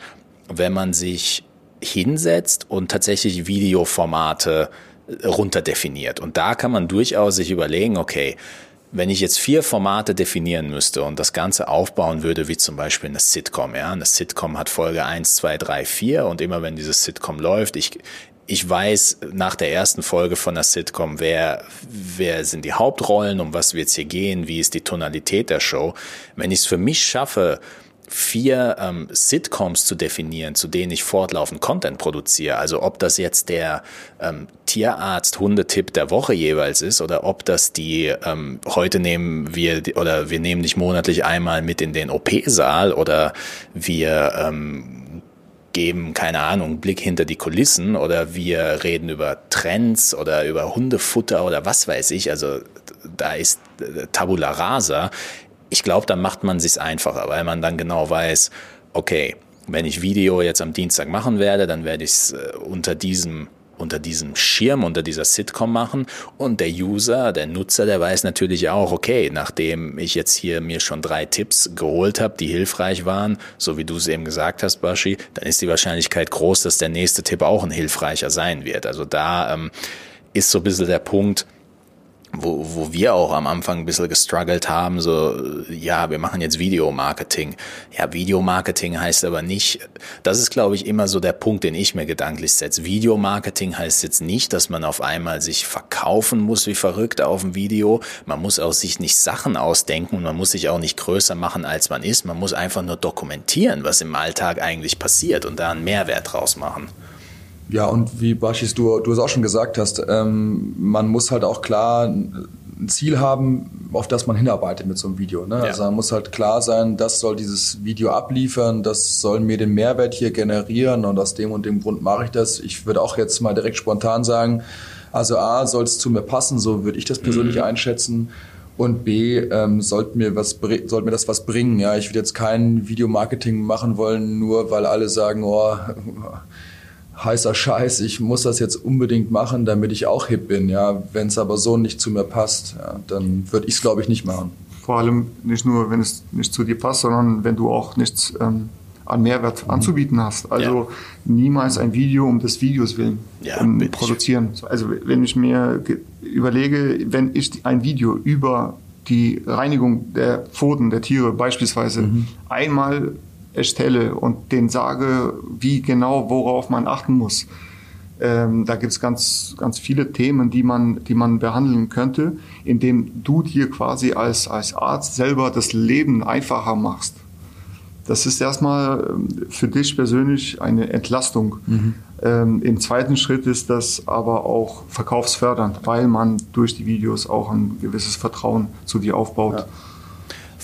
wenn man sich hinsetzt und tatsächlich Videoformate runterdefiniert. Und da kann man durchaus sich überlegen, okay, wenn ich jetzt vier Formate definieren müsste und das Ganze aufbauen würde, wie zum Beispiel eine Sitcom, ja, eine Sitcom hat Folge eins, zwei, drei, vier und immer wenn dieses Sitcom läuft, ich, ich weiß nach der ersten Folge von der Sitcom, wer, wer sind die Hauptrollen, um was wird es hier gehen, wie ist die Tonalität der Show. Wenn ich es für mich schaffe, vier ähm, Sitcoms zu definieren, zu denen ich fortlaufend Content produziere. Also ob das jetzt der ähm, Tierarzt-Hundetipp der Woche jeweils ist oder ob das die ähm, heute nehmen wir oder wir nehmen dich monatlich einmal mit in den OP-Saal oder wir ähm, geben, keine Ahnung, Blick hinter die Kulissen oder wir reden über Trends oder über Hundefutter oder was weiß ich. Also da ist äh, Tabula Rasa ich glaube, dann macht man sich einfacher, weil man dann genau weiß, okay, wenn ich Video jetzt am Dienstag machen werde, dann werde ich es äh, unter diesem unter diesem Schirm, unter dieser Sitcom machen und der User, der Nutzer, der weiß natürlich auch, okay, nachdem ich jetzt hier mir schon drei Tipps geholt habe, die hilfreich waren, so wie du es eben gesagt hast, Bashi, dann ist die Wahrscheinlichkeit groß, dass der nächste Tipp auch ein hilfreicher sein wird. Also da ähm, ist so ein bisschen der Punkt, wo, wo wir auch am Anfang ein bisschen gestruggelt haben, so, ja, wir machen jetzt Videomarketing. Ja, Videomarketing heißt aber nicht, das ist, glaube ich, immer so der Punkt, den ich mir gedanklich setze. Videomarketing heißt jetzt nicht, dass man auf einmal sich verkaufen muss wie verrückt auf dem Video. Man muss auch sich nicht Sachen ausdenken und man muss sich auch nicht größer machen, als man ist. Man muss einfach nur dokumentieren, was im Alltag eigentlich passiert und da einen Mehrwert draus machen. Ja, und wie Bashis, du, du es auch schon gesagt hast, ähm, man muss halt auch klar ein Ziel haben, auf das man hinarbeitet mit so einem Video. Ne? Ja. Also man muss halt klar sein, das soll dieses Video abliefern, das soll mir den Mehrwert hier generieren und aus dem und dem Grund mache ich das. Ich würde auch jetzt mal direkt spontan sagen, also A, soll es zu mir passen, so würde ich das persönlich mhm. einschätzen. Und B, ähm, sollte mir was sollte mir das was bringen. Ja, ich würde jetzt kein Videomarketing machen wollen, nur weil alle sagen, oh, heißer Scheiß, ich muss das jetzt unbedingt machen, damit ich auch hip bin. Ja, wenn es aber so nicht zu mir passt, ja, dann würde ich es glaube ich nicht machen. Vor allem nicht nur, wenn es nicht zu dir passt, sondern wenn du auch nichts ähm, an Mehrwert mhm. anzubieten hast. Also ja. niemals ein Video um des Videos willen ja, um produzieren. Also wenn ich mir überlege, wenn ich ein Video über die Reinigung der Pfoten der Tiere beispielsweise mhm. einmal erstelle und den sage, wie genau, worauf man achten muss. Ähm, da gibt es ganz, ganz viele Themen, die man, die man behandeln könnte, indem du dir quasi als, als Arzt selber das Leben einfacher machst. Das ist erstmal ähm, für dich persönlich eine Entlastung. Mhm. Ähm, Im zweiten Schritt ist das aber auch verkaufsfördernd, weil man durch die Videos auch ein gewisses Vertrauen zu dir aufbaut. Ja.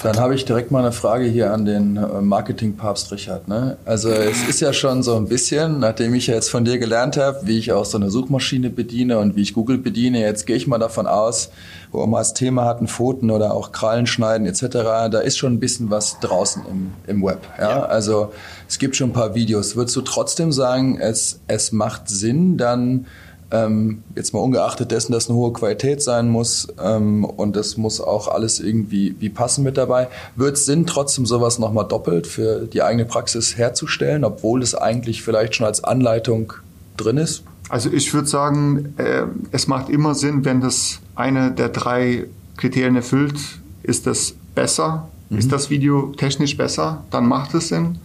Dann habe ich direkt mal eine Frage hier an den äh, Marketing-Papst Richard. Ne? Also es ist ja schon so ein bisschen, nachdem ich ja jetzt von dir gelernt habe, wie ich auch so eine Suchmaschine bediene und wie ich Google bediene, jetzt gehe ich mal davon aus, wo wir mal das Thema hatten, Pfoten oder auch Krallen schneiden etc., da ist schon ein bisschen was draußen im, im Web. Ja? ja? Also es gibt schon ein paar Videos. Würdest du trotzdem sagen, es, es macht Sinn, dann ähm, jetzt mal ungeachtet dessen, dass eine hohe Qualität sein muss ähm, und das muss auch alles irgendwie wie passen mit dabei. Wird es Sinn, trotzdem sowas nochmal doppelt für die eigene Praxis herzustellen, obwohl es eigentlich vielleicht schon als Anleitung drin ist? Also ich würde sagen, äh, es macht immer Sinn, wenn das eine der drei Kriterien erfüllt, ist das besser, mhm. ist das Video technisch besser, dann macht es Sinn.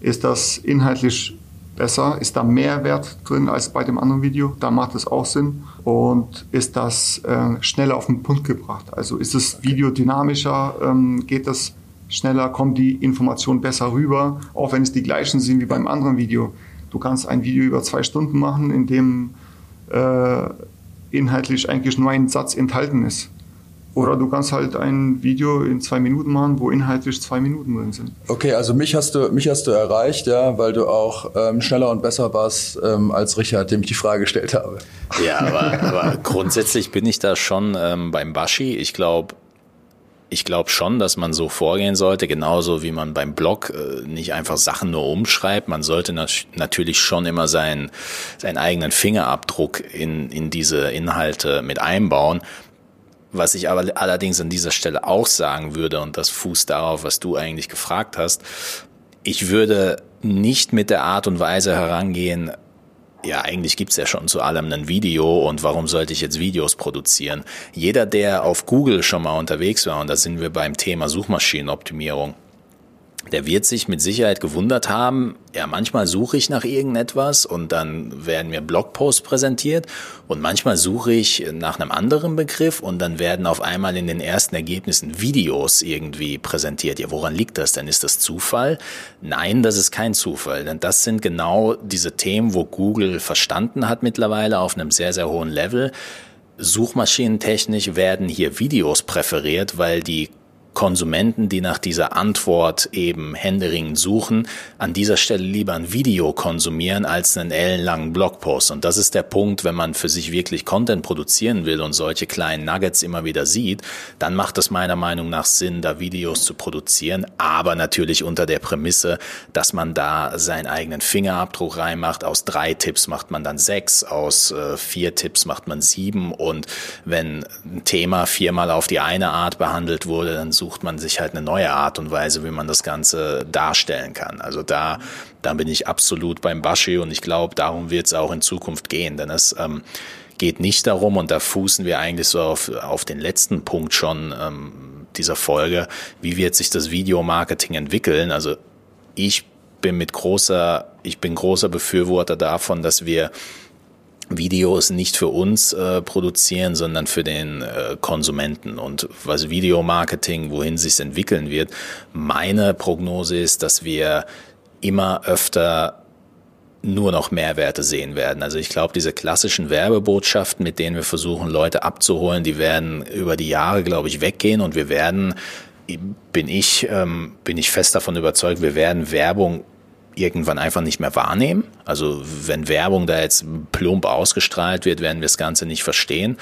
Ist das inhaltlich besser? Ist da mehr Wert drin als bei dem anderen Video? Da macht es auch Sinn. Und ist das äh, schneller auf den Punkt gebracht? Also ist das Video dynamischer? Ähm, geht das schneller? Kommt die Information besser rüber? Auch wenn es die gleichen sind wie beim anderen Video. Du kannst ein Video über zwei Stunden machen, in dem äh, inhaltlich eigentlich nur ein Satz enthalten ist. Oder du kannst halt ein Video in zwei Minuten machen, wo inhaltlich zwei Minuten drin sind. Okay, also mich hast du, mich hast du erreicht, ja, weil du auch ähm, schneller und besser warst ähm, als Richard, dem ich die Frage gestellt habe. Ja, aber, aber grundsätzlich bin ich da schon ähm, beim Bashi. Ich glaube, ich glaube schon, dass man so vorgehen sollte, genauso wie man beim Blog äh, nicht einfach Sachen nur umschreibt. Man sollte nat natürlich schon immer seinen, seinen eigenen Fingerabdruck in, in diese Inhalte mit einbauen. Was ich aber allerdings an dieser Stelle auch sagen würde, und das fußt darauf, was du eigentlich gefragt hast, ich würde nicht mit der Art und Weise herangehen, ja, eigentlich gibt's ja schon zu allem ein Video und warum sollte ich jetzt Videos produzieren? Jeder, der auf Google schon mal unterwegs war, und da sind wir beim Thema Suchmaschinenoptimierung, der wird sich mit Sicherheit gewundert haben, ja, manchmal suche ich nach irgendetwas und dann werden mir Blogposts präsentiert und manchmal suche ich nach einem anderen Begriff und dann werden auf einmal in den ersten Ergebnissen Videos irgendwie präsentiert. Ja, woran liegt das denn? Ist das Zufall? Nein, das ist kein Zufall, denn das sind genau diese Themen, wo Google verstanden hat mittlerweile auf einem sehr, sehr hohen Level. Suchmaschinentechnisch werden hier Videos präferiert, weil die Konsumenten, die nach dieser Antwort eben händeringend suchen, an dieser Stelle lieber ein Video konsumieren als einen ellenlangen Blogpost. Und das ist der Punkt, wenn man für sich wirklich Content produzieren will und solche kleinen Nuggets immer wieder sieht, dann macht es meiner Meinung nach Sinn, da Videos zu produzieren, aber natürlich unter der Prämisse, dass man da seinen eigenen Fingerabdruck reinmacht. Aus drei Tipps macht man dann sechs, aus äh, vier Tipps macht man sieben und wenn ein Thema viermal auf die eine Art behandelt wurde, dann sucht man sich halt eine neue Art und Weise, wie man das Ganze darstellen kann. Also da, da bin ich absolut beim Bashi und ich glaube, darum wird es auch in Zukunft gehen, denn es ähm, geht nicht darum, und da fußen wir eigentlich so auf, auf den letzten Punkt schon ähm, dieser Folge, wie wird sich das Videomarketing entwickeln? Also ich bin mit großer, ich bin großer Befürworter davon, dass wir Videos nicht für uns äh, produzieren, sondern für den äh, Konsumenten. Und was Videomarketing, wohin sich entwickeln wird, meine Prognose ist, dass wir immer öfter nur noch Mehrwerte sehen werden. Also ich glaube, diese klassischen Werbebotschaften, mit denen wir versuchen, Leute abzuholen, die werden über die Jahre, glaube ich, weggehen und wir werden, bin ich, ähm, bin ich fest davon überzeugt, wir werden Werbung irgendwann einfach nicht mehr wahrnehmen. Also wenn Werbung da jetzt plump ausgestrahlt wird, werden wir das Ganze nicht verstehen.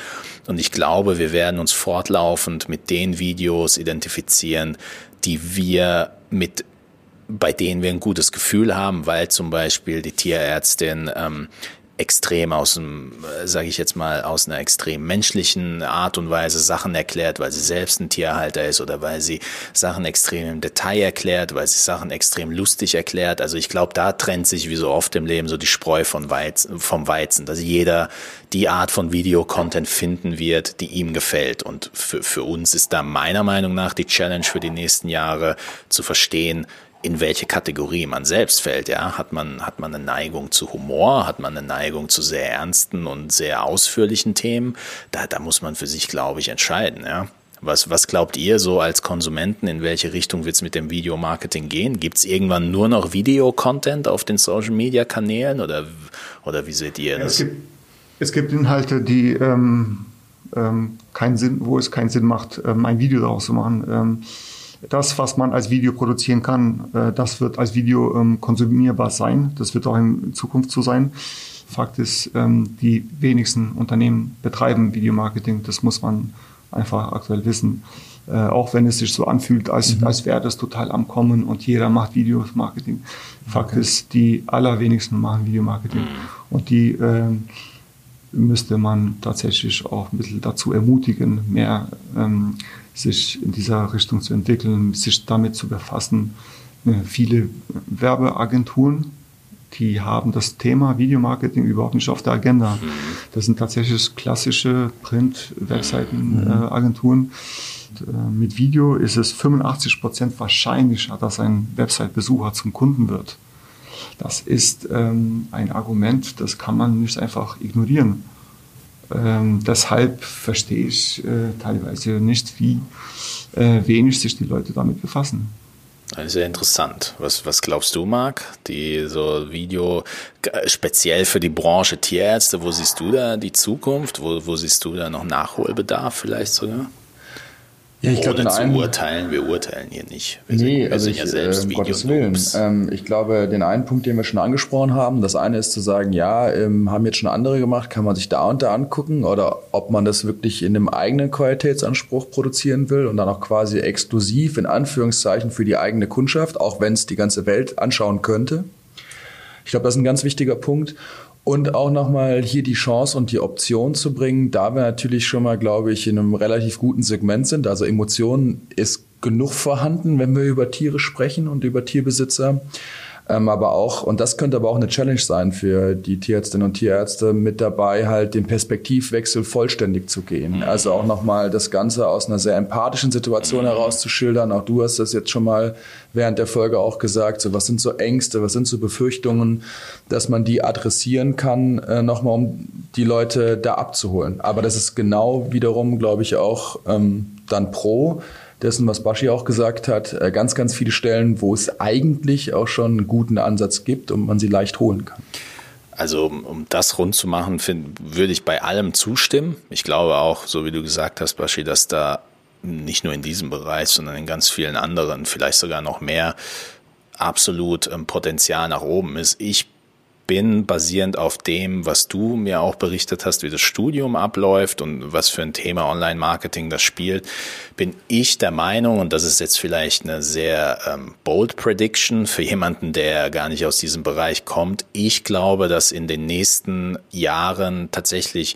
Und ich glaube, wir werden uns fortlaufend mit den Videos identifizieren, die wir mit bei denen wir ein gutes Gefühl haben, weil zum Beispiel die Tierärztin ähm, extrem aus dem, äh, sage ich jetzt mal, aus einer extrem menschlichen Art und Weise Sachen erklärt, weil sie selbst ein Tierhalter ist oder weil sie Sachen extrem im Detail erklärt, weil sie Sachen extrem lustig erklärt. Also ich glaube, da trennt sich wie so oft im Leben so die Spreu von Weizen, vom Weizen, dass jeder die Art von Videocontent finden wird, die ihm gefällt. Und für, für uns ist da meiner Meinung nach die Challenge für die nächsten Jahre zu verstehen, in welche Kategorie man selbst fällt. Ja, hat man hat man eine Neigung zu Humor, hat man eine Neigung zu sehr ernsten und sehr ausführlichen Themen. Da da muss man für sich, glaube ich, entscheiden. Ja. Was, was glaubt ihr so als Konsumenten, in welche Richtung wird es mit dem Videomarketing gehen? Gibt es irgendwann nur noch Videocontent auf den Social-Media-Kanälen oder, oder wie seht ihr das? Es gibt, es gibt Inhalte, die ähm, ähm, keinen Sinn, wo es keinen Sinn macht, ähm, ein Video daraus zu machen. Ähm, das, was man als Video produzieren kann, äh, das wird als Video ähm, konsumierbar sein. Das wird auch in Zukunft so sein. Fakt ist, ähm, die wenigsten Unternehmen betreiben Videomarketing. Das muss man einfach aktuell wissen. Äh, auch wenn es sich so anfühlt, als, mhm. als wäre das total am Kommen und jeder macht Videomarketing. Fakt okay. ist, die allerwenigsten machen Videomarketing. Mhm. Und die äh, müsste man tatsächlich auch ein bisschen dazu ermutigen, mehr ähm, sich in dieser Richtung zu entwickeln, sich damit zu befassen. Äh, viele Werbeagenturen, die haben das Thema Videomarketing überhaupt nicht auf der Agenda. Mhm. Das sind tatsächlich klassische Print-Webseiten-Agenturen. Äh, äh, mit Video ist es 85 Prozent wahrscheinlicher, dass ein Website-Besucher zum Kunden wird. Das ist ähm, ein Argument, das kann man nicht einfach ignorieren. Ähm, deshalb verstehe ich äh, teilweise nicht, wie äh, wenig sich die Leute damit befassen. Sehr interessant. Was, was glaubst du, Marc? Die so Video speziell für die Branche Tierärzte, wo siehst du da die Zukunft? Wo, wo siehst du da noch Nachholbedarf vielleicht sogar? Ja, ich glaube, zu urteilen, wir urteilen hier nicht. Wir nee, sind, also ich, ja selbst äh, um Gottes Willen. Ähm, ich glaube, den einen Punkt, den wir schon angesprochen haben, das eine ist zu sagen, ja, ähm, haben jetzt schon andere gemacht, kann man sich da und da angucken oder ob man das wirklich in einem eigenen Qualitätsanspruch produzieren will und dann auch quasi exklusiv in Anführungszeichen für die eigene Kundschaft, auch wenn es die ganze Welt anschauen könnte. Ich glaube, das ist ein ganz wichtiger Punkt. Und auch nochmal hier die Chance und die Option zu bringen, da wir natürlich schon mal, glaube ich, in einem relativ guten Segment sind. Also Emotionen ist genug vorhanden, wenn wir über Tiere sprechen und über Tierbesitzer. Ähm, aber auch, und das könnte aber auch eine Challenge sein für die Tierärztinnen und Tierärzte, mit dabei halt den Perspektivwechsel vollständig zu gehen. Mhm. Also auch nochmal das Ganze aus einer sehr empathischen Situation mhm. heraus zu schildern. Auch du hast das jetzt schon mal während der Folge auch gesagt. So, was sind so Ängste, was sind so Befürchtungen, dass man die adressieren kann, äh, nochmal um die Leute da abzuholen. Aber das ist genau wiederum, glaube ich, auch ähm, dann pro dessen, was Baschi auch gesagt hat, äh, ganz, ganz viele Stellen, wo es eigentlich auch schon einen guten Ansatz gibt und man sie leicht holen kann. Also um, das rund zu machen, find, würde ich bei allem zustimmen. Ich glaube auch, so wie du gesagt hast, Baschi, dass da nicht nur in diesem Bereich, sondern in ganz vielen anderen, vielleicht sogar noch mehr, absolut ähm, Potenzial nach oben ist. Ich bin, basierend auf dem, was du mir auch berichtet hast, wie das Studium abläuft und was für ein Thema Online-Marketing das spielt, bin ich der Meinung, und das ist jetzt vielleicht eine sehr ähm, bold Prediction für jemanden, der gar nicht aus diesem Bereich kommt, ich glaube, dass in den nächsten Jahren tatsächlich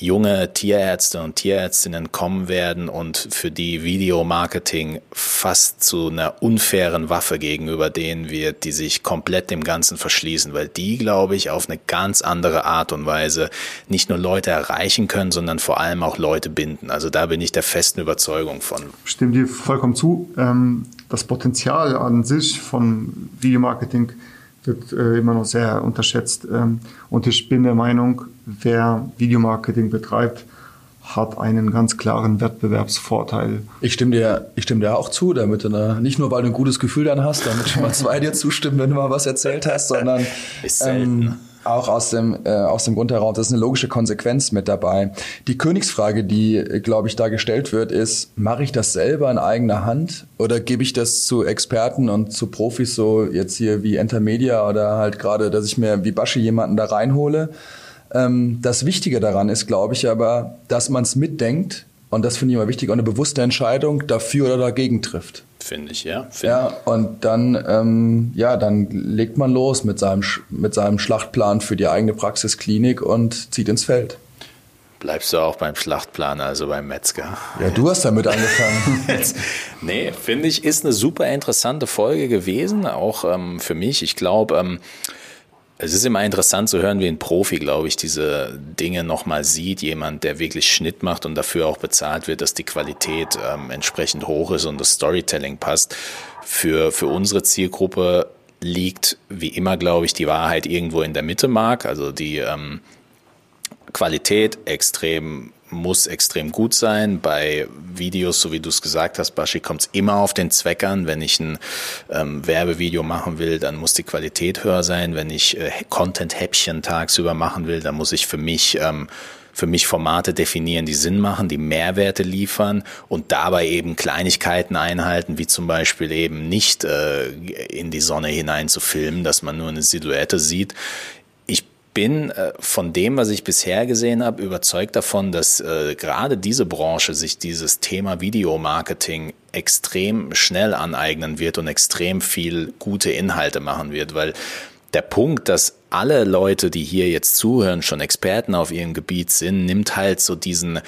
junge Tierärzte und Tierärztinnen kommen werden und für die Videomarketing fast zu einer unfairen Waffe gegenüber denen wird, die sich komplett dem Ganzen verschließen, weil die, glaube ich, auf eine ganz andere Art und Weise nicht nur Leute erreichen können, sondern vor allem auch Leute binden. Also da bin ich der festen Überzeugung von. Stimmt dir vollkommen zu. Ähm, das Potenzial an sich von Videomarketing wird äh, immer noch sehr unterschätzt. Ähm, und ich bin der Meinung, wer Videomarketing betreibt, hat einen ganz klaren Wettbewerbsvorteil. Ich stimme dir, ich stimme dir auch zu, damit du eine, nicht nur weil du ein gutes Gefühl dann hast, damit schon mal zwei dir zustimmen, wenn du mal was erzählt hast, sondern ähm, auch aus dem, äh, aus dem Grund heraus, das ist eine logische Konsequenz mit dabei. Die Königsfrage, die, glaube ich, da gestellt wird, ist, mache ich das selber in eigener Hand oder gebe ich das zu Experten und zu Profis, so jetzt hier wie Intermedia oder halt gerade, dass ich mir wie Baschi jemanden da reinhole? Ähm, das Wichtige daran ist, glaube ich, aber, dass man es mitdenkt und das finde ich immer wichtig und eine bewusste Entscheidung dafür oder dagegen trifft. Finde ich, ja. Find ja, und dann, ähm, ja, dann legt man los mit seinem, mit seinem Schlachtplan für die eigene Praxisklinik und zieht ins Feld. Bleibst du auch beim Schlachtplan, also beim Metzger? Ja, du hast damit angefangen. nee, finde ich, ist eine super interessante Folge gewesen, auch ähm, für mich. Ich glaube, ähm, es ist immer interessant zu hören, wie ein Profi, glaube ich, diese Dinge nochmal sieht. Jemand, der wirklich Schnitt macht und dafür auch bezahlt wird, dass die Qualität ähm, entsprechend hoch ist und das Storytelling passt. Für, für unsere Zielgruppe liegt, wie immer, glaube ich, die Wahrheit irgendwo in der Mitte, Mark. Also die ähm, Qualität extrem muss extrem gut sein. Bei Videos, so wie du es gesagt hast, Baschi, kommt es immer auf den Zweck an. Wenn ich ein ähm, Werbevideo machen will, dann muss die Qualität höher sein. Wenn ich äh, Content-Häppchen tagsüber machen will, dann muss ich für mich ähm, für mich Formate definieren, die Sinn machen, die Mehrwerte liefern und dabei eben Kleinigkeiten einhalten, wie zum Beispiel eben nicht äh, in die Sonne hinein zu filmen, dass man nur eine Silhouette sieht bin äh, von dem, was ich bisher gesehen habe, überzeugt davon, dass äh, gerade diese Branche sich dieses Thema Videomarketing extrem schnell aneignen wird und extrem viel gute Inhalte machen wird, weil der Punkt, dass alle Leute, die hier jetzt zuhören, schon Experten auf ihrem Gebiet sind, nimmt halt so diesen,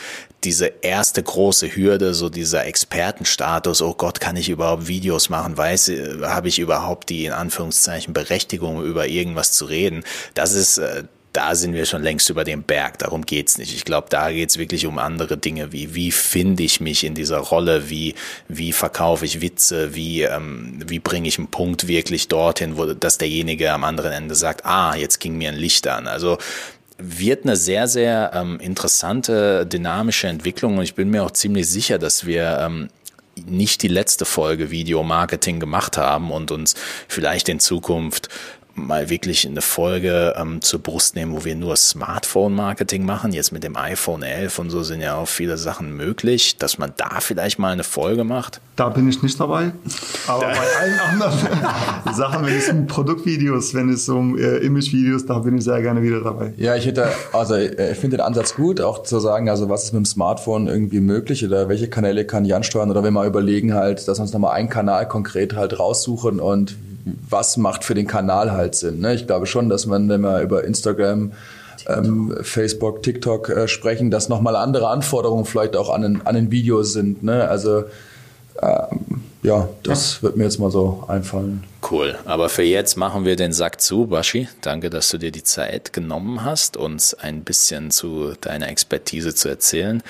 diese erste große Hürde, so dieser Expertenstatus, oh Gott, kann ich überhaupt Videos machen? Weiß, äh, habe ich überhaupt die in Anführungszeichen Berechtigung, über irgendwas zu reden? Das ist, äh, da sind wir schon längst über dem Berg. Darum geht's nicht. Ich glaube, da geht's wirklich um andere Dinge, wie wie finde ich mich in dieser Rolle, wie wie verkaufe ich Witze, wie ähm, wie bringe ich einen Punkt wirklich dorthin, wo dass derjenige am anderen Ende sagt, ah, jetzt ging mir ein Licht an. Also wird eine sehr, sehr ähm, interessante, dynamische Entwicklung. Und ich bin mir auch ziemlich sicher, dass wir ähm, nicht die letzte Folge Videomarketing gemacht haben und uns vielleicht in Zukunft mal wirklich eine Folge ähm, zur Brust nehmen, wo wir nur Smartphone-Marketing machen. Jetzt mit dem iPhone 11 und so sind ja auch viele Sachen möglich, dass man da vielleicht mal eine Folge macht. Da bin ich nicht dabei. Aber bei allen anderen Sachen, wenn es um Produktvideos, wenn es um äh, Imagevideos, da bin ich sehr gerne wieder dabei. Ja, ich hätte, also äh, ich finde den Ansatz gut, auch zu sagen, also was ist mit dem Smartphone irgendwie möglich oder welche Kanäle kann ich ansteuern oder wenn wir überlegen halt, dass wir uns nochmal einen Kanal konkret halt raussuchen und was macht für den Kanal halt Sinn. Ne? Ich glaube schon, dass man, wenn wir über Instagram, ähm, Facebook, TikTok äh, sprechen, dass nochmal andere Anforderungen vielleicht auch an ein, an ein Video sind. Ne? Also ähm, ja, das ja. wird mir jetzt mal so einfallen. Cool. Aber für jetzt machen wir den Sack zu, Baschi. Danke, dass du dir die Zeit genommen hast, uns ein bisschen zu deiner Expertise zu erzählen.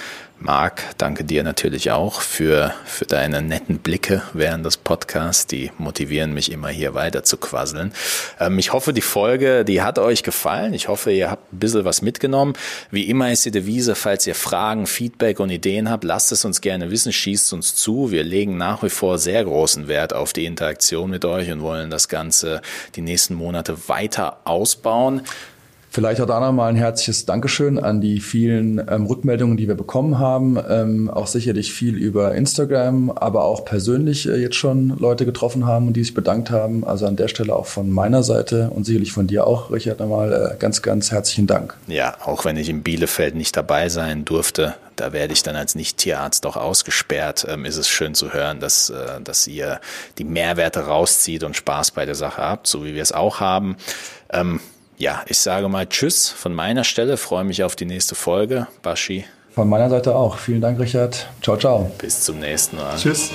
Marc, danke dir natürlich auch für, für deine netten Blicke während des Podcasts. Die motivieren mich immer hier weiter zu quasseln. Ähm, ich hoffe, die Folge, die hat euch gefallen. Ich hoffe, ihr habt ein bisschen was mitgenommen. Wie immer ist die Devise, falls ihr Fragen, Feedback und Ideen habt, lasst es uns gerne wissen, schießt uns zu. Wir legen nach wie vor sehr großen Wert auf die Interaktion mit euch und wollen das Ganze die nächsten Monate weiter ausbauen. Vielleicht auch da nochmal ein herzliches Dankeschön an die vielen ähm, Rückmeldungen, die wir bekommen haben. Ähm, auch sicherlich viel über Instagram, aber auch persönlich äh, jetzt schon Leute getroffen haben und die sich bedankt haben. Also an der Stelle auch von meiner Seite und sicherlich von dir auch, Richard, nochmal äh, ganz, ganz herzlichen Dank. Ja, auch wenn ich in Bielefeld nicht dabei sein durfte, da werde ich dann als Nicht-Tierarzt auch ausgesperrt, ähm, ist es schön zu hören, dass, äh, dass ihr die Mehrwerte rauszieht und Spaß bei der Sache habt, so wie wir es auch haben. Ähm, ja, ich sage mal Tschüss von meiner Stelle, freue mich auf die nächste Folge. Baschi. Von meiner Seite auch. Vielen Dank, Richard. Ciao, ciao. Bis zum nächsten Mal. Tschüss.